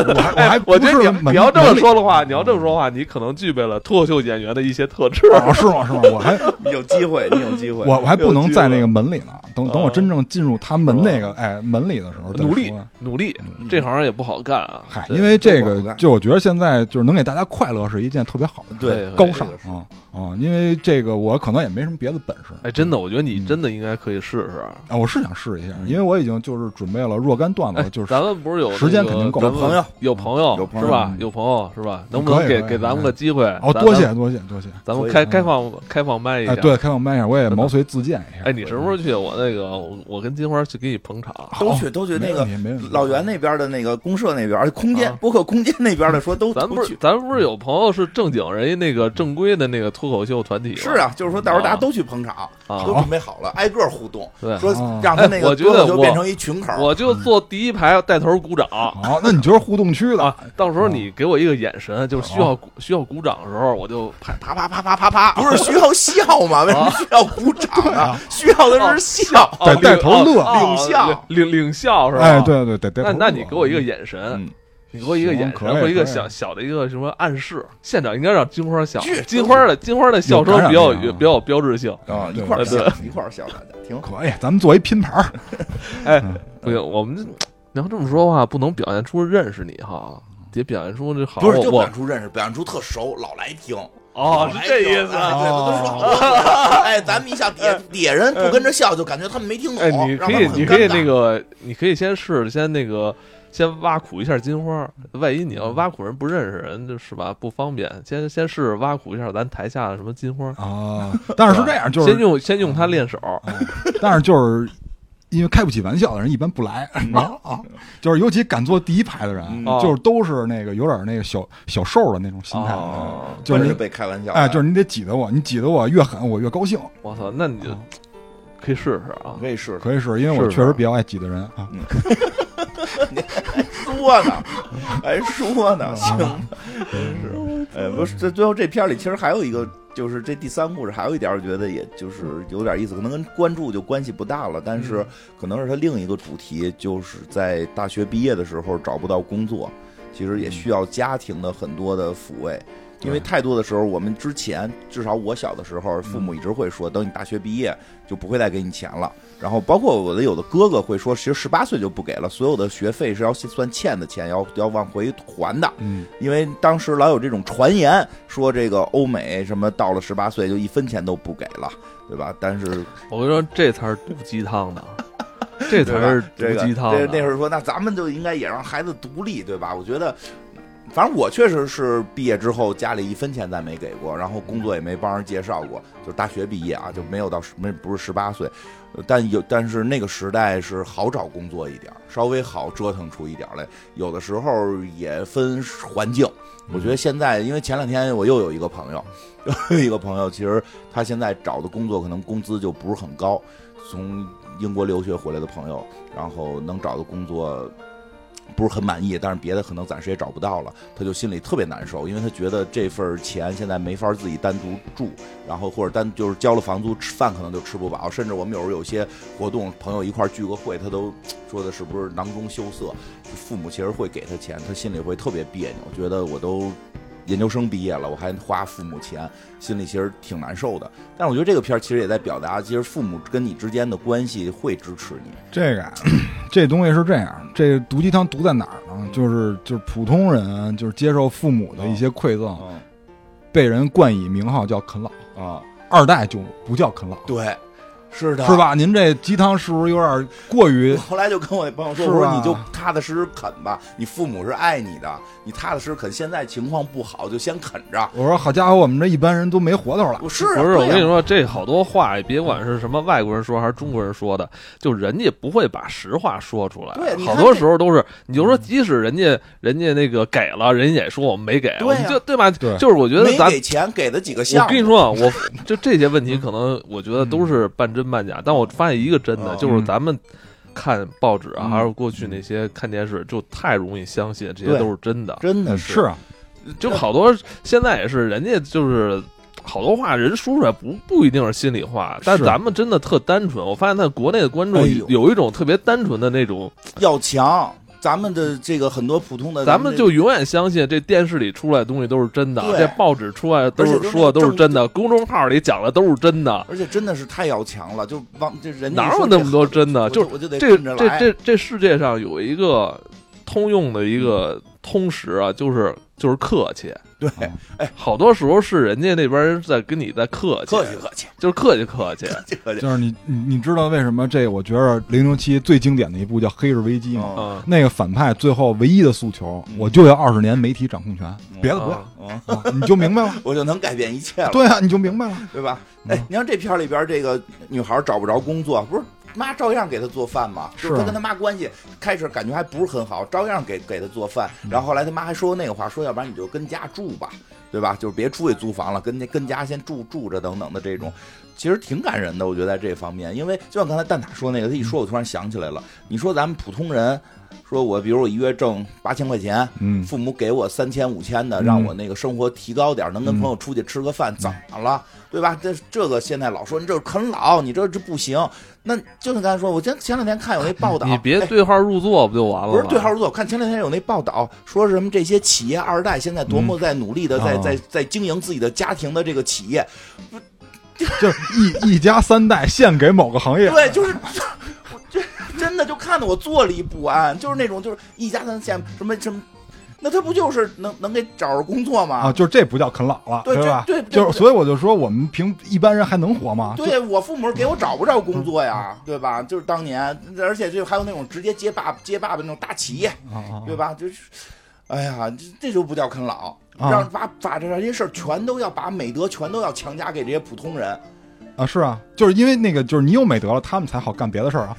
我还哎我觉得你你要这么说的话，你要这么说的话，你可能具备了脱口秀演员的一些特质。哦，是吗？是吗？我还有机会，你有机会。我我还不能在那个门里呢，等等我真正进入他门那个哎门里的时候努力努力，这行也不好干啊。嗨，对因为这个就我觉得现在就是能给大家快乐是一件特别好的对高尚啊啊！因为这个我可能也没什么别的本事哎，真的，我觉得你真的应该可以试试。啊，我是想试一下，因为我已经就是准备了若干段哎子，，就是咱们不是有时间肯定够有朋友有朋友有朋友是吧嗯？有朋友是吧？能不能给给咱们个机会？哦，多谢。多谢多谢，咱们开开放开放麦一下。哎，对，开放麦一下，我也毛遂自荐一下。哎，你什么时候去？我那个，我我跟金花去给你捧场。都去都去那个老袁那边的那个公社那边，而且空间啊播客空间那边的说都咱不是。咱不是有朋友是正经人家那个正规的那个脱口秀团体？是啊，就是说到时候大家都去捧场，啊都准备好了，挨个互动，对说啊让他那个觉得我脱口秀变成一群口。我就坐第一排带头鼓掌好，那你就是互动区的啊！到时候你给我一个眼神，就是需要需要鼓掌的时候，我就啪啪啪啪啪啪啪，不是需要笑吗？为什么需要鼓掌啊？需要的是笑。得带头乐哦领笑领领笑是吧？哎，对对对，得那那你给我一个眼神嗯，你给我一个眼神或一个小小的一个什么暗示，现场应该让金花笑。金花的金花的笑声比较有比较有标志性。啊，一块儿笑，一块儿笑，大家挺。可以，咱们做一拼盘儿。哎嗯，不行，我们你要这么说的话，不能表现出认识你哈，得表现出这好。不是，就表现出认识，表现出特熟，老来听。哦，是这意思。对，都说好。哎，咱们一下底下底下人不跟着笑，就感觉他们没听懂。哎，你可以，你可以那个，你可以先试，先那个，先挖苦一下金花。万一你要挖苦人不认识人，就是吧，不方便。先先试试挖苦一下咱台下的什么金花，啊，但是是这样，就是先用先用他练手。但是就是因为开不起玩笑的人一般不来啊啊，就是尤其敢坐第一排的人，嗯就是都是那个有点那个小小瘦的那种心态，哦就是你被开玩笑。哎，就是你得挤得我，你挤得我越狠，我越高兴。我操，那你就可以试试啊。可以试试。可以试因为我确实比较爱挤的人啊。说呢，还 说呢，行，真是。哎，不是，这最后这片儿里其实还有一个，就是这第三故事还有一点，我觉得也就是有点意思，可能跟关注就关系不大了，但是可能是他另一个主题，就是在大学毕业的时候找不到工作，其实也需要家庭的很多的抚慰。因为太多的时候，我们之前至少我小的时候，父母一直会说，等你大学毕业就不会再给你钱了。然后包括我的有的哥哥会说，其实十八岁就不给了，所有的学费是要算欠的钱，要要往回还的。嗯，因为当时老有这种传言，说这个欧美什么到了十八岁就一分钱都不给了，对吧？但是我跟你说，这才 是毒鸡汤呢，这才是毒这个鸡汤呢。这那会儿说，那咱们就应该也让孩子独立，对吧？我觉得，反正我确实是毕业之后家里一分钱咱没给过，然后工作也没帮人介绍过，就是大学毕业啊，就没有到十没不是十八岁，但有但是那个时代是好找工作一点，稍微好折腾出一点来，有的时候也分环境。我觉得现在，因为前两天我又有一个朋友，有一个朋友，其实他现在找的工作可能工资就不是很高，从英国留学回来的朋友，然后能找的工作不是很满意，但是别的可能暂时也找不到了，他就心里特别难受，因为他觉得这份钱现在没法自己单独住，然后或者单就是交了房租，吃饭可能就吃不饱，甚至我们有时候有些活动，朋友一块聚个会，他都说的是不是囊中羞涩，父母其实会给他钱，他心里会特别别扭，觉得我都研究生毕业了，我还花父母钱，心里其实挺难受的。但是我觉得这个片儿其实也在表达，其实父母跟你之间的关系会支持你。这个啊 这东西是这样，这毒鸡汤毒在哪儿呢？就是就是普通人就是接受父母的一些馈赠，嗯被人冠以名号叫啃老，啊，二代就不叫啃老，对，是的，是？吧？您这鸡汤是不是有点过于我？后来就跟我那朋友说，我说你就踏踏实实啃吧，你父母是爱你的，你踏踏实实啃。现在情况不好，就先啃着。我说好家伙，我们这一般人都没活头了。不是啊不是，我跟你说，这好多话，别管是什么外国人说还是中国人说的，就人家不会把实话说出来。对好多时候都是，你就说，即使人家人家那个给了，人家也说我们没给，对就对吧？对就是我觉得咱给钱给的几个项目，我跟你说啊，我就这些问题，可能我觉得都是半真半假。但我发现一个真的，嗯就是咱们看报纸啊，嗯还有过去那些看电视，就太容易相信这些都是真的。真的是啊，就好多现在也是，人家就是好多话人说出来不不一定是心里话，但咱们真的特单纯。我发现在国内的观众有一种特别单纯的那种，要强。咱们的这个很多普通的，咱们就永远相信这电视里出来的东西都是真的，这报纸出来的都是是说的都是真的，公众号里讲的都是真的。而且真的是太要强了，就往这人哪有那么多真的？就我就得这这这这世界上有一个通用的一个通识啊，就是就是客气。对哎好多时候是人家那边在跟你在客气，客气客气就是客气客气。客气客气。就是你你你知道为什么这？我觉得零零七最经典的一部叫《黑日危机》吗？那个反派最后唯一的诉求，我就要二十年媒体掌控权，别的不要，嗯，啊你就明白了。我就能改变一切了，对啊，你就明白了。对吧？嗯哎，你看这片里边这个女孩找不着工作，不是妈照样给他做饭嘛？是啊就是她跟他妈关系开始感觉还不是很好，照样给给他做饭。嗯然后后来他妈还说那个话，说要不然你就跟家住吧，对吧？就是别出去租房了，跟跟家先住住着等等的这种，其实挺感人的。我觉得在这方面，因为就像刚才蛋挞说那个，他一说我突然想起来了。你说咱们普通人，说我比如我一月挣八千块钱，嗯，父母给我三千五千的，嗯让我那个生活提高点，能跟嗯朋友出去吃个饭，怎么了？对吧？这这个现在老说你这啃老，你这这不行。那就像刚才说，我前前两天看有那报道，你别哎对号入座不就完了吗？不是对号入座，我看前两天有那报道，说什么这些企业二代现在多么在努力的在、哦在在经营自己的家庭的这个企业，就是一一家三代献给某个行业。对，就是 我这真的就看得我坐立不安，就是那种就是一家三线什么什么，那他不就是能能给找着工作吗？啊，就是这不叫啃老了，对这吧？对就是所以我就说，我们平一般人还能活吗？对我父母给我找不着工作呀，对吧？就是当年，而且就还有那种直接接爸接爸爸那种大企业，对吧？就是，哎呀，这这就不叫啃老，啊让把把这些事儿全都要把美德全都要强加给这些普通人。啊，是啊，就是因为那个，就是你有美德了，他们才好干别的事儿啊，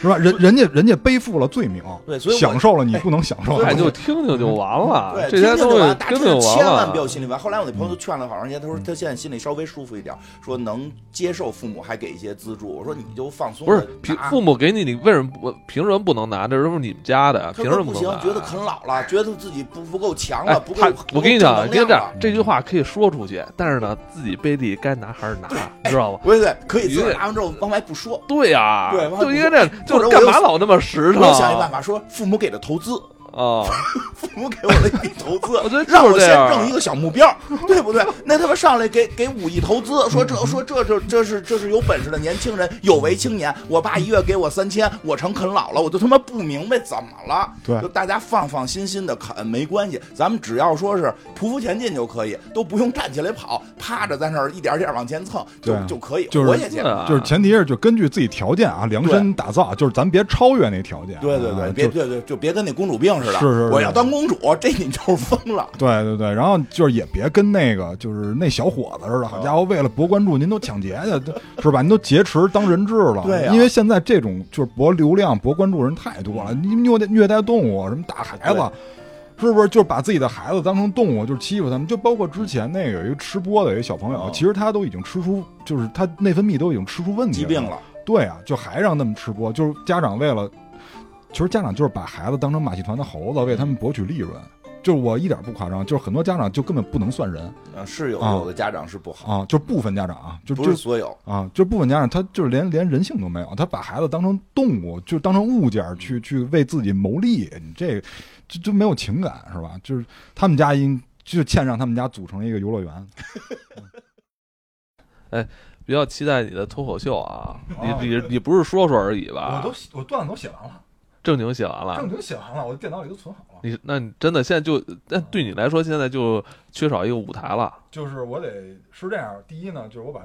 是吧？人人家人家背负了罪名，对所以享受了你不能享受的哎，西，就听听就完了，对，这些东西听听就完，大家听听就完千万不要。心里烦。后来我那朋友就劝了好长时间，他说他现在心里稍微舒服一点，说能接受父母还给一些资助。我说你就放松不是，凭拿父母给你，你为什么不凭什么不能拿？这都是你们家的，他凭说不行，什么能拿？觉得啃老了，觉得自己不不够强哎了，不，够我跟你讲，跟这样，这句话可以说出去，但是呢，自己背地该拿还是拿，知道吗？对对，可以自个儿拿完之后往外不说。对呀，对完了就应该这样，或就是干嘛老那么实诚？我想一办法，说父母给的投资，啊，父母给我的一笔投资 我觉得，让我先挣一个小目标，对不对？那他妈上来给给五亿投资，说这说这这这是这是有本事的年轻人，有为青年。我爸一月给我三千，我成啃老了，我就他妈不明白怎么了。对就大家放放心心的啃没关系，咱们只要说是匍匐前进就可以，都不用站起来跑，趴着在那儿一点点往前蹭就对就可以，就是活下去。对啊就是前提是就根据自己条件啊，量身打造，就是咱别超越那条件。对对对，啊别对对，就别跟那公主病似的。是是是我要当公主，这你就是疯了。对对对，然后就是也别跟那个就是那小伙子似的，好家伙，为了博关注，您都抢劫去，是吧？您都劫持当人质了。对呀因为现在这种就是博流量、博关注人太多了，你虐待虐待动物，什么打孩子，是不是就把自己的孩子当成动物，就是欺负他们？就包括之前那个有一个吃播的有一个小朋友，哦其实他都已经吃出，就是他内分泌都已经吃出问题了。疾病了，对啊，就还让他们吃播，就是家长为了，其实家长就是把孩子当成马戏团的猴子，为他们博取利润。就是我一点不夸张，就是很多家长就根本不能算人啊，是有啊有的家长是不好，啊，就部分家长啊，就不是所有。啊，就部分家长他就是连连人性都没有，他把孩子当成动物，就当成物件儿去去为自己谋利，你这就就没有情感是吧？就是他们家应就欠让他们家组成一个游乐园。哎比较期待你的脱口秀啊！哦你你你不是说说而已吧？我都我段子都写完了，正经写完了。正经写完了，我电脑里都存好了。你那你真的现在就，但对你来说现在就缺少一个舞台了就是我得是这样，第一呢，就是我把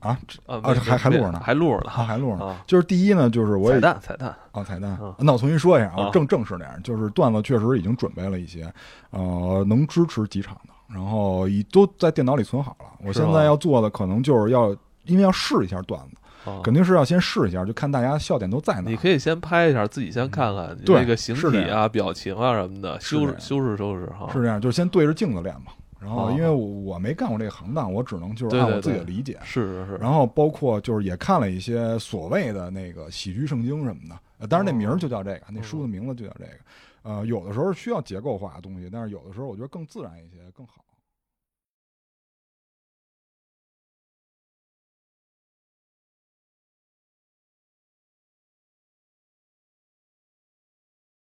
啊啊！啊这还还录着呢还录着呢啊还录着呢。啊！就是第一呢，就是我也彩蛋彩蛋，啊，彩蛋嗯。那我重新说一下啊，啊正正式点儿，就是段子确实已经准备了一些，呃，能支持几场的，然后已都在电脑里存好了。我现在要做的可能就是要，因为要试一下段子，啊肯定是要先试一下，就看大家笑点都在哪儿。你可以先拍一下，自己先看看你对那个形体啊、表情啊什么的，修饰修饰修饰哈。是这样，就是先对着镜子练嘛。然后哦因为我我没干过这个行当，我只能就是按我自己的理解。是是是，然后包括就是也看了一些所谓的那个喜剧圣经什么的，呃当然那名儿就叫这个，那书的名字就叫这个。呃，有的时候需要结构化的东西，但是有的时候我觉得更自然一些更好。